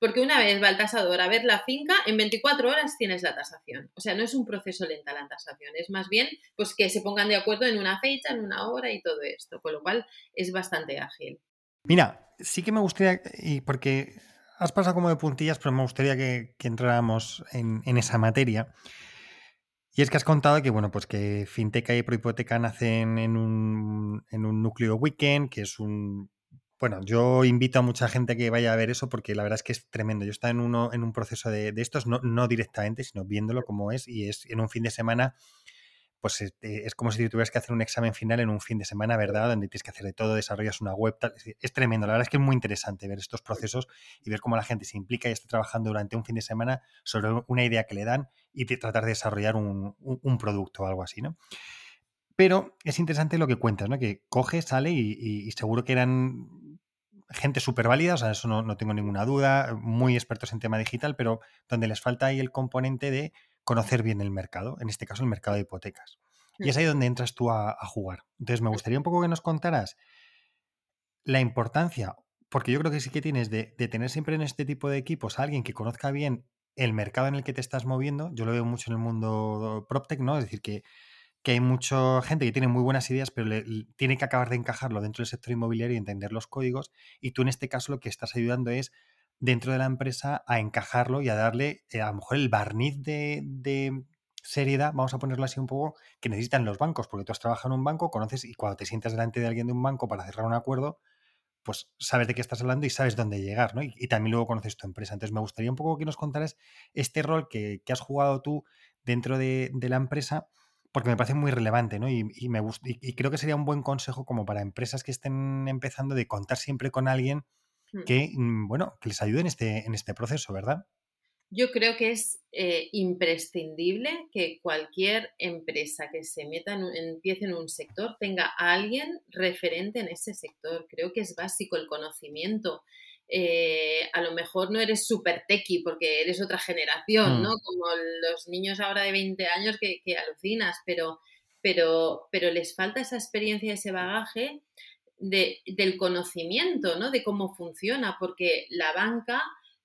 porque una vez va el tasador a ver la finca, en 24 horas tienes la tasación. O sea, no es un proceso lenta la tasación, es más bien pues que se pongan de acuerdo en una fecha, en una hora y todo esto, con lo cual es bastante ágil. Mira, sí que me gustaría, y porque has pasado como de puntillas, pero me gustaría que, entráramos en, esa materia. Y es que has contado que, bueno, pues que Finteca y Prohipoteca nacen en un, en un núcleo weekend, que es un bueno, yo invito a mucha gente a que vaya a ver eso porque la verdad es que es tremendo. Yo estaba en, uno, en un proceso de, estos, no, no, directamente, sino viéndolo como es, y es en un fin de semana, pues es, eh, como si tuvieras que hacer un examen final en un fin de semana, ¿verdad? Donde tienes que hacer de todo, desarrollas una web, tal. Es, tremendo. La verdad es que es muy interesante ver estos procesos y ver cómo la gente se implica y está trabajando durante un fin de semana sobre una idea que le dan y tratar de desarrollar un, un producto o algo así, ¿no? Pero es interesante lo que cuentas, ¿no? Que coge, sale y, seguro que eran gente súper válida, o sea, eso no, tengo ninguna duda, muy expertos en tema digital, pero donde les falta ahí el componente de conocer bien el mercado, en este caso el mercado de hipotecas. Y es ahí donde entras tú a, jugar. Entonces, me gustaría un poco que nos contaras la importancia, porque yo creo que sí que tienes de, de tener siempre en este tipo de equipos a alguien que conozca bien el mercado en el que te estás moviendo. Yo lo veo mucho en el mundo PropTech, ¿no? Es decir, que que hay mucha gente que tiene muy buenas ideas, pero tiene que acabar de encajarlo dentro del sector inmobiliario y entender los códigos. Y tú en este caso lo que estás ayudando es dentro de la empresa a encajarlo y a darle eh, a lo mejor el barniz de, seriedad, vamos a ponerlo así un poco, que necesitan los bancos, porque tú has trabajado en un banco, conoces y cuando te sientas delante de alguien de un banco para cerrar un acuerdo, pues sabes de qué estás hablando y sabes dónde llegar, ¿no? Y, también luego conoces tu empresa. Entonces me gustaría un poco que nos contaras este rol que, has jugado tú dentro de, de la empresa porque me parece muy relevante, ¿no? Y, me y, creo que sería un buen consejo como para empresas que estén empezando de contar siempre con alguien hmm. que, mm, bueno, que les ayude en este, en este proceso, ¿verdad? Yo creo que es eh, imprescindible que cualquier empresa que se meta, en, empiece en un sector, tenga a alguien referente en ese sector. Creo que es básico el conocimiento. Eh, a lo mejor no eres súper tequi porque eres otra generación, ¿no? Mm. Como los niños ahora de 20 años que, alucinas, pero, pero, pero les falta esa experiencia, ese bagaje de, del conocimiento, ¿no? De cómo funciona, porque la banca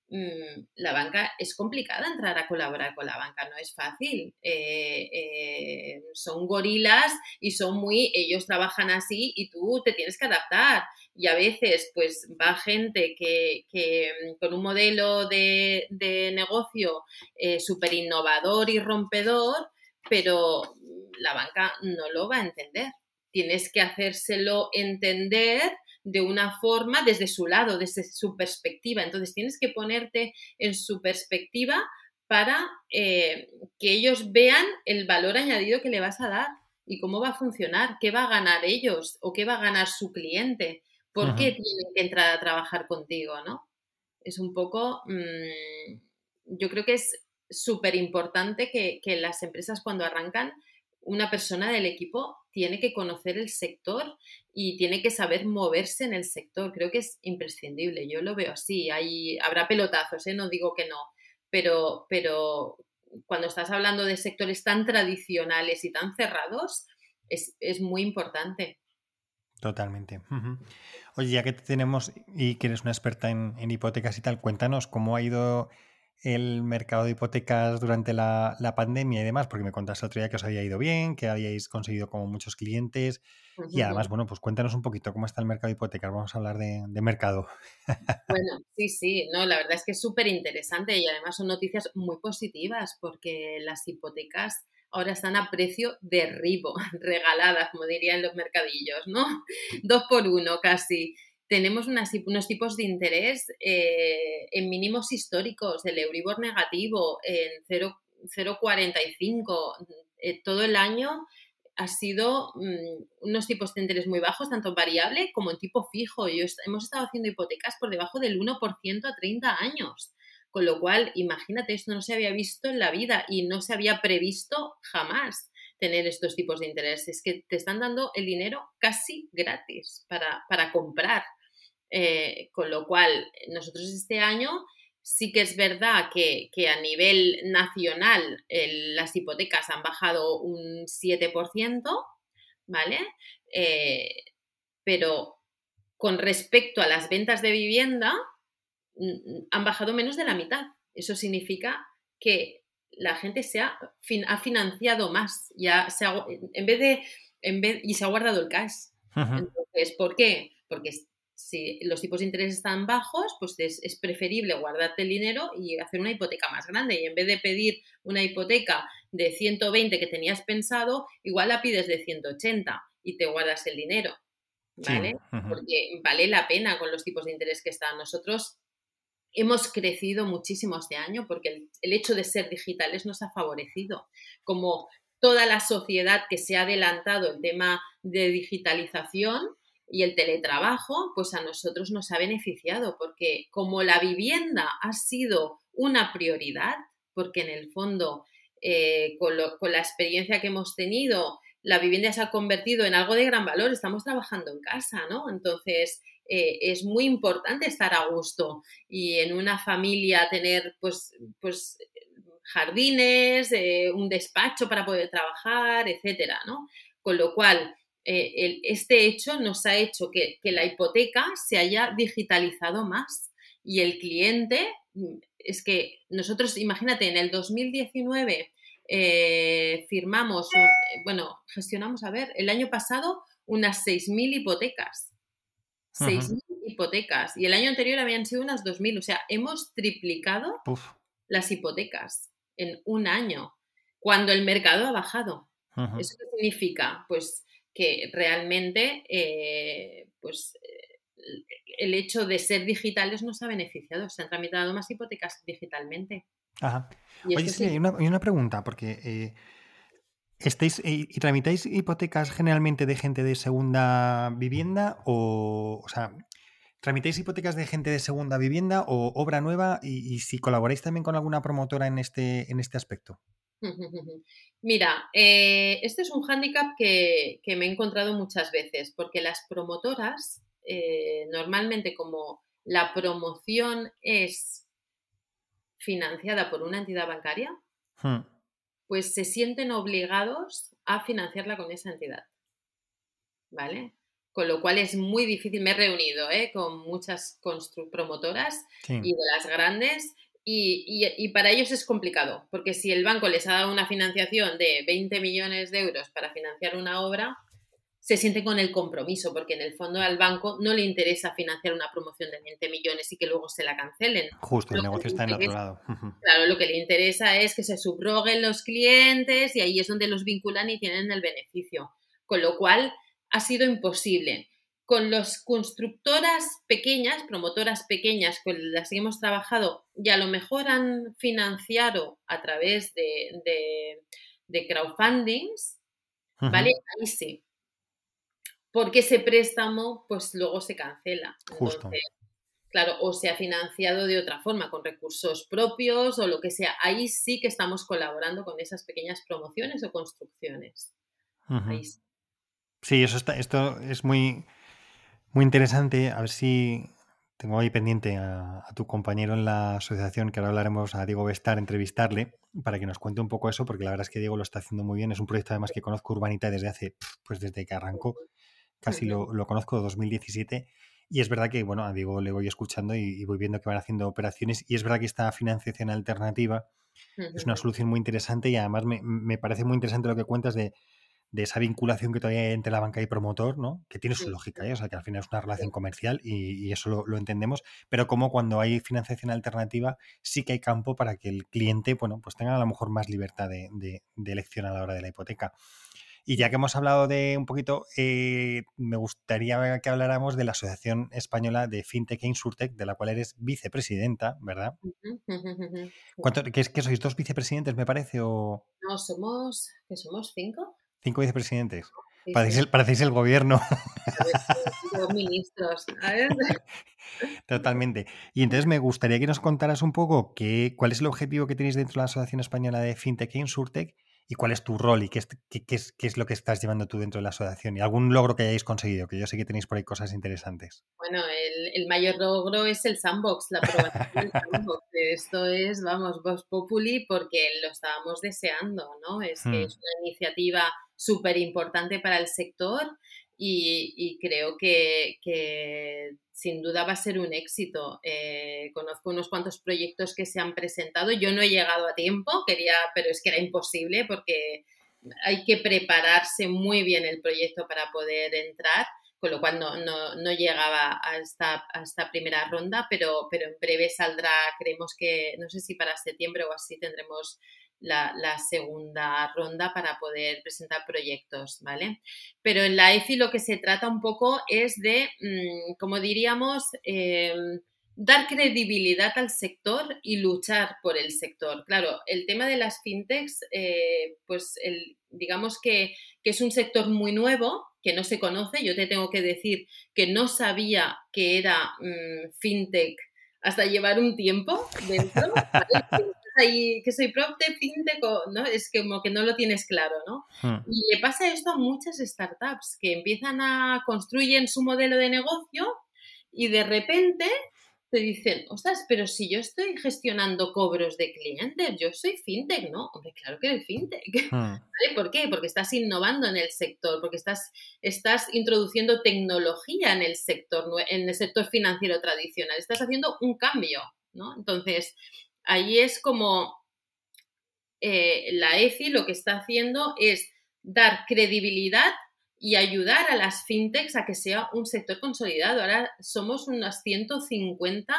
la banca es complicada entrar a colaborar con la banca, no es fácil. Eh, eh, son gorilas y son muy, ellos trabajan así y tú te tienes que adaptar. Y a veces pues va gente que, mm, con un modelo de, negocio eh, súper innovador y rompedor, pero la banca no lo va a entender. Tienes que hacérselo entender de una forma desde su lado, desde su perspectiva. Entonces tienes que ponerte en su perspectiva para eh, que ellos vean el valor añadido que le vas a dar y cómo va a funcionar, qué va a ganar ellos o qué va a ganar su cliente, por qué tienen que entrar a trabajar contigo, ¿no? Es un poco, mm, yo creo que es súper importante que, que las empresas cuando arrancan una persona del equipo tiene que conocer el sector y tiene que saber moverse en el sector. Creo que es imprescindible. Yo lo veo así. Hay, habrá pelotazos, ¿eh? no digo que no, pero, pero cuando estás hablando de sectores tan tradicionales y tan cerrados, es, muy importante. Totalmente. Oye, ya que te tenemos y que eres una experta en, hipotecas y tal, cuéntanos cómo ha ido el mercado de hipotecas durante la, pandemia y demás, porque me contaste otro día que os había ido bien, que habíais conseguido como muchos clientes. Y además, bueno, pues cuéntanos un poquito cómo está el mercado de hipotecas. Vamos a hablar de, mercado. Bueno, sí, sí, no, la verdad es que es súper interesante y además son noticias muy positivas porque las hipotecas ahora están a precio de ribo, regaladas, como dirían los mercadillos, ¿no? Dos por uno casi tenemos unos tipos de interés eh, en mínimos históricos, el Euribor negativo en 0,45 eh, todo el año ha sido mm, unos tipos de interés muy bajos, tanto en variable como en tipo fijo. Yo hemos estado haciendo hipotecas por debajo del 1% a 30 años Con lo cual, imagínate, esto no se había visto en la vida y no se había previsto jamás tener estos tipos de intereses. Es que te están dando el dinero casi gratis para, para comprar. Eh, con lo cual, nosotros este año sí que es verdad que, a nivel nacional las hipotecas han bajado un 7%, ¿vale? Eh, pero con respecto a las ventas de vivienda, han bajado menos de la mitad. Eso significa que la gente se ha, financiado más, ya se en vez de, en vez, y se ha guardado el cash. Entonces, ¿por qué? Porque si los tipos de interés están bajos, pues es, preferible guardarte el dinero y hacer una hipoteca más grande. Y en vez de pedir una hipoteca de 120 que tenías pensado, igual la pides de 180 y te guardas el dinero. ¿Vale? Porque vale la pena con los tipos de interés que están. Nosotros hemos crecido muchísimo este año porque el, hecho de ser digitales nos ha favorecido. Como toda la sociedad que se ha adelantado el tema de digitalización y el teletrabajo, pues a nosotros nos ha beneficiado porque como la vivienda ha sido una prioridad, porque en el fondo eh, con, con la experiencia que hemos tenido, la vivienda se ha convertido en algo de gran valor, estamos trabajando en casa, ¿no? Entonces, eh, es muy importante estar a gusto y en una familia tener pues, pues jardines, eh, un despacho para poder trabajar, etcétera, ¿no? Con lo cual, eh, este hecho nos ha hecho que, la hipoteca se haya digitalizado más y el cliente, mm, es que nosotros, imagínate, en el 2019 firmamos, bueno, gestionamos, a ver, el año pasado unas 6.000 hipotecas 6.000 hipotecas y el año anterior habían sido unas 2.000. O sea, hemos triplicado las hipotecas en un año cuando el mercado ha bajado. ¿Eso qué significa? Pues que realmente eh, pues, eh, el hecho de ser digitales nos ha beneficiado. Se han tramitado más hipotecas digitalmente. Ajá. Oye, sí, hay, una, pregunta, porque eh, ¿Estáis y, tramitáis hipotecas generalmente de gente de segunda vivienda o, o sea, tramitáis hipotecas de gente de segunda vivienda o obra nueva y, si colaboráis también con alguna promotora en este, en este aspecto? Mira, eh, este es un hándicap que, me he encontrado muchas veces, porque las promotoras, eh, normalmente como la promoción es financiada por una entidad bancaria, hmm pues se sienten obligados a financiarla con esa entidad. ¿Vale? Con lo cual es muy difícil. Me he reunido ¿eh? con muchas promotoras y de las grandes y, para ellos es complicado, porque si el banco les ha dado una financiación de 20 millones de euros para financiar una obra, se siente con el compromiso, porque en el fondo al banco no le interesa financiar una promoción de 20 millones y que luego se la cancelen. Justo, el negocio está en otro lado. Claro, lo que le interesa es que se subroguen los clientes y ahí es donde los vinculan y tienen el beneficio. Con lo cual, ha sido imposible. Con las constructoras pequeñas, promotoras pequeñas con las que hemos trabajado y a lo mejor han financiado a través de, de, crowdfundings, ¿vale? Ahí sí porque ese préstamo pues luego se cancela. Justo. claro, o se ha financiado de otra forma, con recursos propios o lo que sea. Ahí sí que estamos colaborando con esas pequeñas promociones o construcciones. sí. eso está, esto es muy, muy interesante. A ver si tengo ahí pendiente a, tu compañero en la asociación, que ahora hablaremos a Diego Bestar, entrevistarle, para que nos cuente un poco eso, porque la verdad es que Diego lo está haciendo muy bien. Es un proyecto además que conozco Urbanita desde hace, pues desde que arrancó casi lo, lo, conozco, 2017. Y es verdad que, bueno, a Diego le voy escuchando y, voy viendo que van haciendo operaciones. Y es verdad que esta financiación alternativa es una solución muy interesante y además me, parece muy interesante lo que cuentas de, esa vinculación que todavía hay entre la banca y promotor, ¿no? Que tiene su lógica, ¿eh? o sea, que al final es una relación comercial y, eso lo, entendemos, pero como cuando hay financiación alternativa sí que hay campo para que el cliente, bueno, pues tenga a lo mejor más libertad de, de elección a la hora de la hipoteca. Y ya que hemos hablado de un poquito, eh, me gustaría que habláramos de la Asociación Española de FinTech e Insurtech, de la cual eres vicepresidenta, ¿verdad? ¿Cuánto, ¿qué, ¿Qué sois dos vicepresidentes, me parece? O... No, somos, ¿qué somos? ¿Cinco? Cinco vicepresidentes. parecéis, el, el, gobierno. los ministros. Totalmente. Y entonces me gustaría que nos contaras un poco qué, cuál es el objetivo que tenéis dentro de la Asociación Española de FinTech e Insurtech y cuál es tu rol y qué es, qué, es, qué es, lo que estás llevando tú dentro de la asociación y algún logro que hayáis conseguido, que yo sé que tenéis por ahí cosas interesantes. Bueno, el, el mayor logro es el sandbox, la aprobación del sandbox. Esto es, vamos, Vox Populi porque lo estábamos deseando, ¿no? Es que hmm. es una iniciativa súper importante para el sector y, y creo que, que, sin duda va a ser un éxito. Eh, conozco unos cuantos proyectos que se han presentado. Yo no he llegado a tiempo, quería, pero es que era imposible porque hay que prepararse muy bien el proyecto para poder entrar, con lo cual no, no, no llegaba a esta, a esta, primera ronda, pero, pero en breve saldrá, creemos que, no sé si para septiembre o así tendremos la, segunda ronda para poder presentar proyectos, ¿vale? Pero en la EFI lo que se trata un poco es de, mm, como diríamos, em, dar credibilidad al sector y luchar por el sector. Claro, el tema de las fintechs, eh, pues digamos que, es un sector muy nuevo, que no se conoce. Yo te tengo que decir que no sabía que era mm, fintech hasta llevar un tiempo dentro. ahí, que soy PropTech, FinTech, ¿no? Es como que no lo tienes claro, ¿no? Hmm. Y le pasa esto a muchas startups que empiezan a construir su modelo de negocio y de repente te dicen, ostras, pero si yo estoy gestionando cobros de clientes, yo soy fintech, ¿no? Hombre, claro que eres fintech. Hmm. ¿Por qué? Porque estás innovando en el sector, porque estás, estás introduciendo tecnología en el sector, en el sector financiero tradicional, estás haciendo un cambio, ¿no? Entonces, ahí es como eh, la EFI lo que está haciendo es dar credibilidad y ayudar a las fintechs a que sea un sector consolidado. Ahora somos unas 150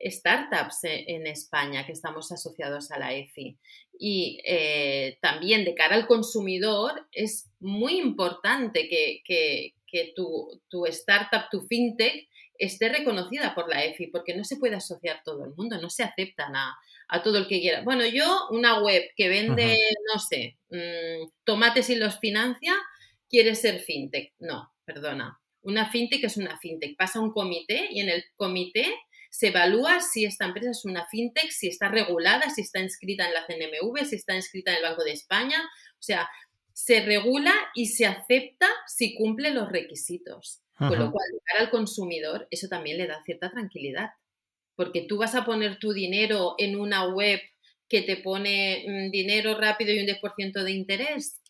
startups e, en España que estamos asociados a la EFI. Y eh, también de cara al consumidor es muy importante que, tu, tu, startup, tu fintech, esté reconocida por la EFI, porque no se puede asociar todo el mundo, no se aceptan a, todo el que quiera. Bueno, yo, una web que vende, no sé, mm, tomates y los financia, quiere ser fintech. No, perdona. Una fintech es una fintech. Pasa un comité y en el comité se evalúa si esta empresa es una fintech, si está regulada, si está inscrita en la CNMV, si está inscrita en el Banco de España. O sea, se regula y se acepta si cumple los requisitos. Con lo cual, para al consumidor, eso también le da cierta tranquilidad. Porque tú vas a poner tu dinero en una web que te pone mm, dinero rápido y un 10% de interés.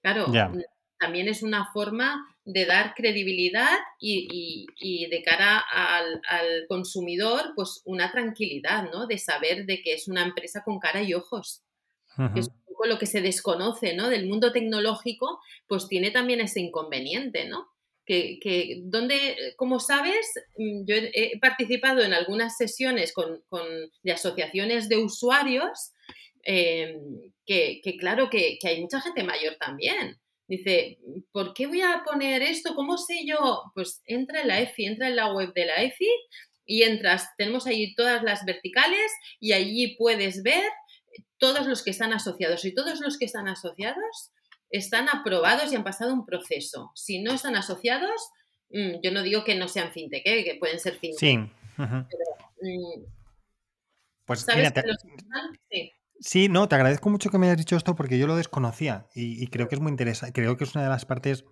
Claro, mm, también es una forma de dar credibilidad y, de cara al, consumidor, pues una tranquilidad, ¿no? De saber de que es una empresa con cara y ojos. Es lo que se desconoce, ¿no? Del mundo tecnológico, pues tiene también ese inconveniente, ¿no? que, donde, como sabes, mm, yo he, participado en algunas sesiones con, de asociaciones de usuarios, em, que, claro que, hay mucha gente mayor también. Dice, ¿por qué voy a poner esto? ¿Cómo sé yo? Pues entra en la EFI, entra en la web de la EFI y entras, tenemos ahí todas las verticales y allí puedes ver todos los que están asociados y todos los que están asociados están aprobados y han pasado un proceso. Si no están asociados, mm, yo no digo que no sean fintech, ¿eh? que pueden ser fintech. Sí. Mm, pues ¿sabes sí. sí. no, te agradezco mucho que me hayas dicho esto porque yo lo desconocía y, creo que es muy interesante. Creo que es una de las partes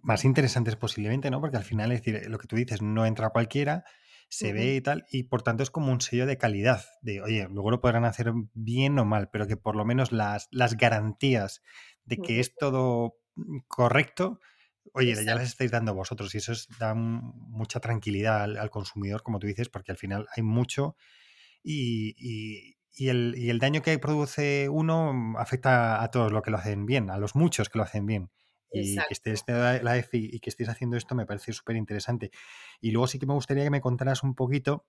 más interesantes posiblemente, ¿no? Porque al final, es decir, lo que tú dices, no entra cualquiera, se ve y tal, y por tanto es como un sello de calidad, de, oye, luego lo podrán hacer bien o mal, pero que por lo menos las, las garantías de que es todo mm, correcto, oye, ya les estáis dando vosotros y eso da mucha tranquilidad al, consumidor, como tú dices, porque al final hay mucho y, el, daño que produce uno mm, afecta a todos los que lo hacen bien, a los muchos que lo hacen bien. Y que estés la EFI y que estés haciendo esto me parece súper interesante. Y luego sí que me gustaría que me contaras un poquito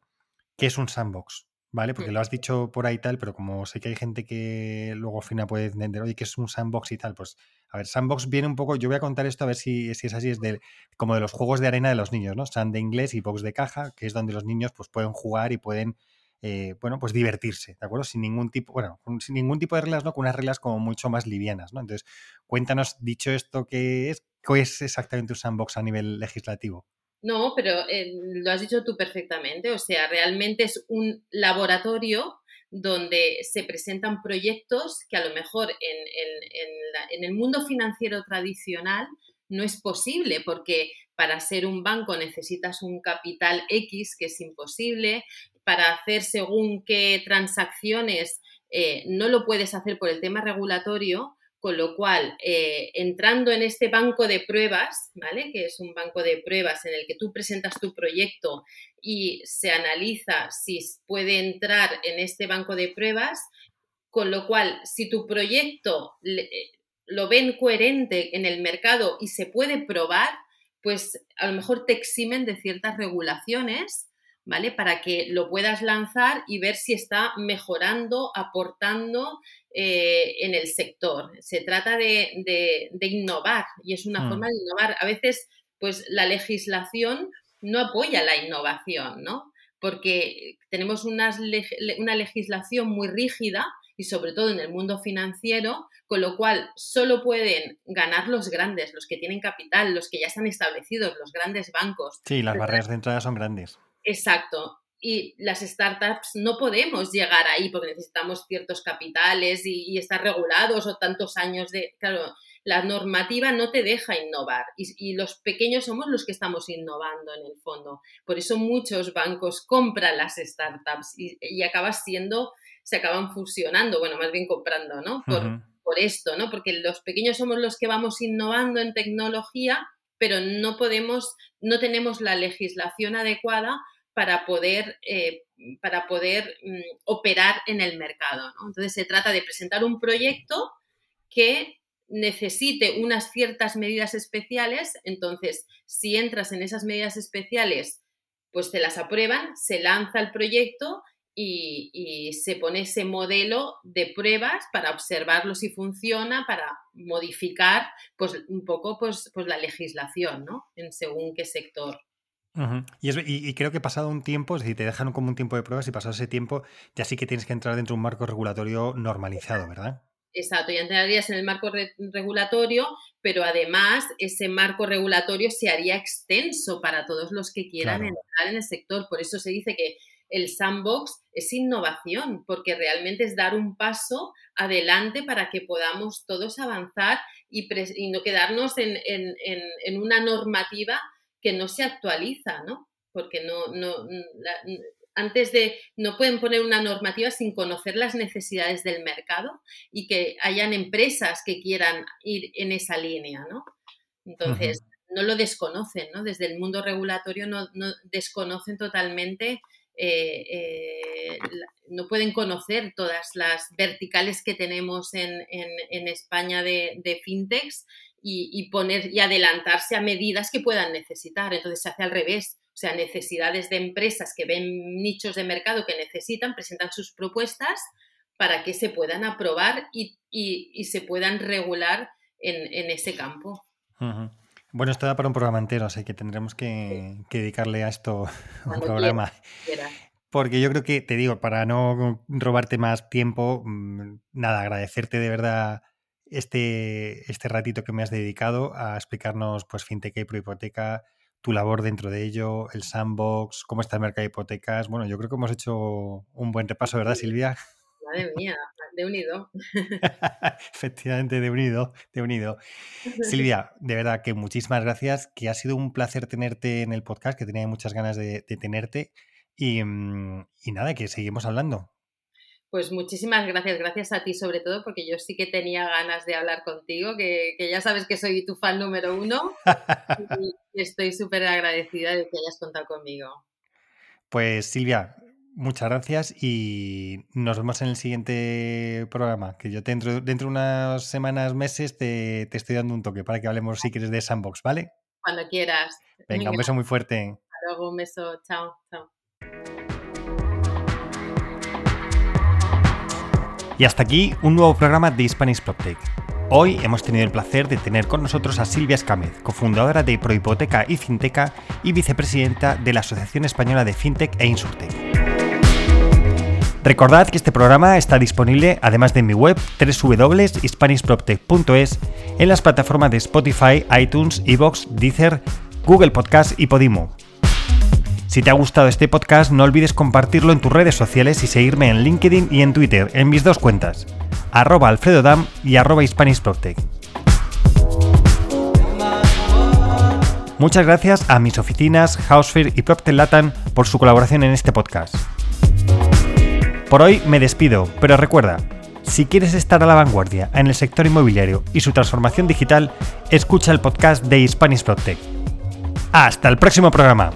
qué es un sandbox. ¿vale? Porque lo has dicho por ahí tal, pero como sé que hay gente que luego al final puede entender, oye, que es un sandbox y tal, pues a ver, sandbox viene un poco, yo voy a contar esto a ver si, si es así, es de, como de los juegos de arena de los niños, ¿no? Sand de inglés y box de caja, que es donde los niños pues pueden jugar y pueden, eh, bueno, pues divertirse, ¿de acuerdo? Sin ningún tipo, bueno, sin ningún tipo de reglas, ¿no? Con unas reglas como mucho más livianas, ¿no? Entonces, cuéntanos, dicho esto, ¿qué es, qué es exactamente un sandbox a nivel legislativo? No, pero eh, lo has dicho tú perfectamente. O sea, realmente es un laboratorio donde se presentan proyectos que a lo mejor en, el mundo financiero tradicional no es posible porque para ser un banco necesitas un capital X que es imposible, para hacer según qué transacciones eh, no lo puedes hacer por el tema regulatorio, con lo cual, eh, entrando en este banco de pruebas, ¿vale? Que es un banco de pruebas en el que tú presentas tu proyecto y se analiza si puede entrar en este banco de pruebas, con lo cual, si tu proyecto eh, lo ven coherente en el mercado y se puede probar, pues a lo mejor te eximen de ciertas regulaciones ¿vale? Para que lo puedas lanzar y ver si está mejorando, aportando eh, en el sector. Se trata de, innovar y es una mm. forma de innovar. A veces, pues la legislación no apoya la innovación, ¿no? Porque tenemos una legislación muy rígida y sobre todo en el mundo financiero, con lo cual solo pueden ganar los grandes, los que tienen capital, los que ya están establecidos, los grandes bancos. Sí, las barreras de entrada son grandes. Exacto. Y las startups no podemos llegar ahí porque necesitamos ciertos capitales y, estar regulados o tantos años de... Claro, la normativa no te deja innovar y, los pequeños somos los que estamos innovando en el fondo. Por eso muchos bancos compran las startups y, acabas siendo, se acaban fusionando, bueno, más bien comprando, ¿no? Por, por esto, ¿no? Porque los pequeños somos los que vamos innovando en tecnología, pero no podemos, no tenemos la legislación adecuada para poder, eh, para poder mm, operar en el mercado. Entonces se trata de presentar un proyecto que necesite unas ciertas medidas especiales, entonces si entras en esas medidas especiales, pues te las aprueban, se lanza el proyecto y, se pone ese modelo de pruebas para observarlo si funciona, para modificar pues un poco pues, pues la legislación, ¿no? En según qué sector y, creo que pasado un tiempo, es decir, te dejan como un tiempo de pruebas y pasado ese tiempo ya sí que tienes que entrar dentro de un marco regulatorio normalizado, ¿verdad? Exacto, ya entrarías en el marco regulatorio, pero además ese marco regulatorio se haría extenso para todos los que quieran entrar en el sector. Por eso se dice que el sandbox es innovación, porque realmente es dar un paso adelante para que podamos todos avanzar y, no quedarnos en una normativa que no se actualiza, ¿no? Porque no, no, antes de, no pueden poner una normativa sin conocer las necesidades del mercado y que hayan empresas que quieran ir en esa línea, ¿no? Entonces, no lo desconocen, ¿no? Desde el mundo regulatorio no, desconocen totalmente, eh, eh, no pueden conocer todas las verticales que tenemos en, España de, de fintechs y, poner y adelantarse a medidas que puedan necesitar. Entonces se hace al revés. O sea, necesidades de empresas que ven nichos de mercado que necesitan, presentan sus propuestas para que se puedan aprobar y, se puedan regular en, ese campo. Bueno, esto da para un programa entero, así que tendremos que, dedicarle a esto un programa. Porque yo creo que, te digo, para no robarte más tiempo, mm, nada, agradecerte de verdad este, este ratito que me has dedicado a explicarnos pues fintech y prohipoteca, tu labor dentro de ello, el sandbox, cómo está el mercado de hipotecas. Bueno, yo creo que hemos hecho un buen repaso, ¿verdad, Silvia? Madre mía, de unido. Efectivamente, de unido, de unido. Silvia, de verdad que muchísimas gracias, que ha sido un placer tenerte en el podcast, que tenía muchas ganas de, tenerte. Y, mm, y nada, que seguimos hablando. Pues muchísimas gracias, gracias a ti sobre todo, porque yo sí que tenía ganas de hablar contigo, que, ya sabes que soy tu fan número uno y estoy súper agradecida de que hayas contado conmigo. Pues Silvia, muchas gracias y nos vemos en el siguiente programa, que yo dentro, dentro de unas semanas, meses te, te estoy dando un toque para que hablemos si quieres de Sandbox, ¿vale? Cuando quieras. Venga, un beso muy fuerte. Hasta luego, un beso, chao, chao. Y hasta aquí un nuevo programa de Spanish PropTech. Hoy hemos tenido el placer de tener con nosotros a Silvia Escámez, cofundadora de Prohipoteca y Finteca y vicepresidenta de la Asociación Española de Fintech e Insurtech. Recordad que este programa está disponible, además de en mi web www.hispanishproptech.es, en las plataformas de Spotify, iTunes, Evox, Deezer, Google Podcast y Podimo. Si te ha gustado este podcast, no olvides compartirlo en tus redes sociales y seguirme en LinkedIn y en Twitter, en mis dos cuentas, arroba alfredodam y arroba. Muchas gracias a mis oficinas, Housefear y Procter Latam por su colaboración en este podcast. Por hoy me despido, pero recuerda, si quieres estar a la vanguardia en el sector inmobiliario y su transformación digital, escucha el podcast de Hispanic. Hasta el próximo programa.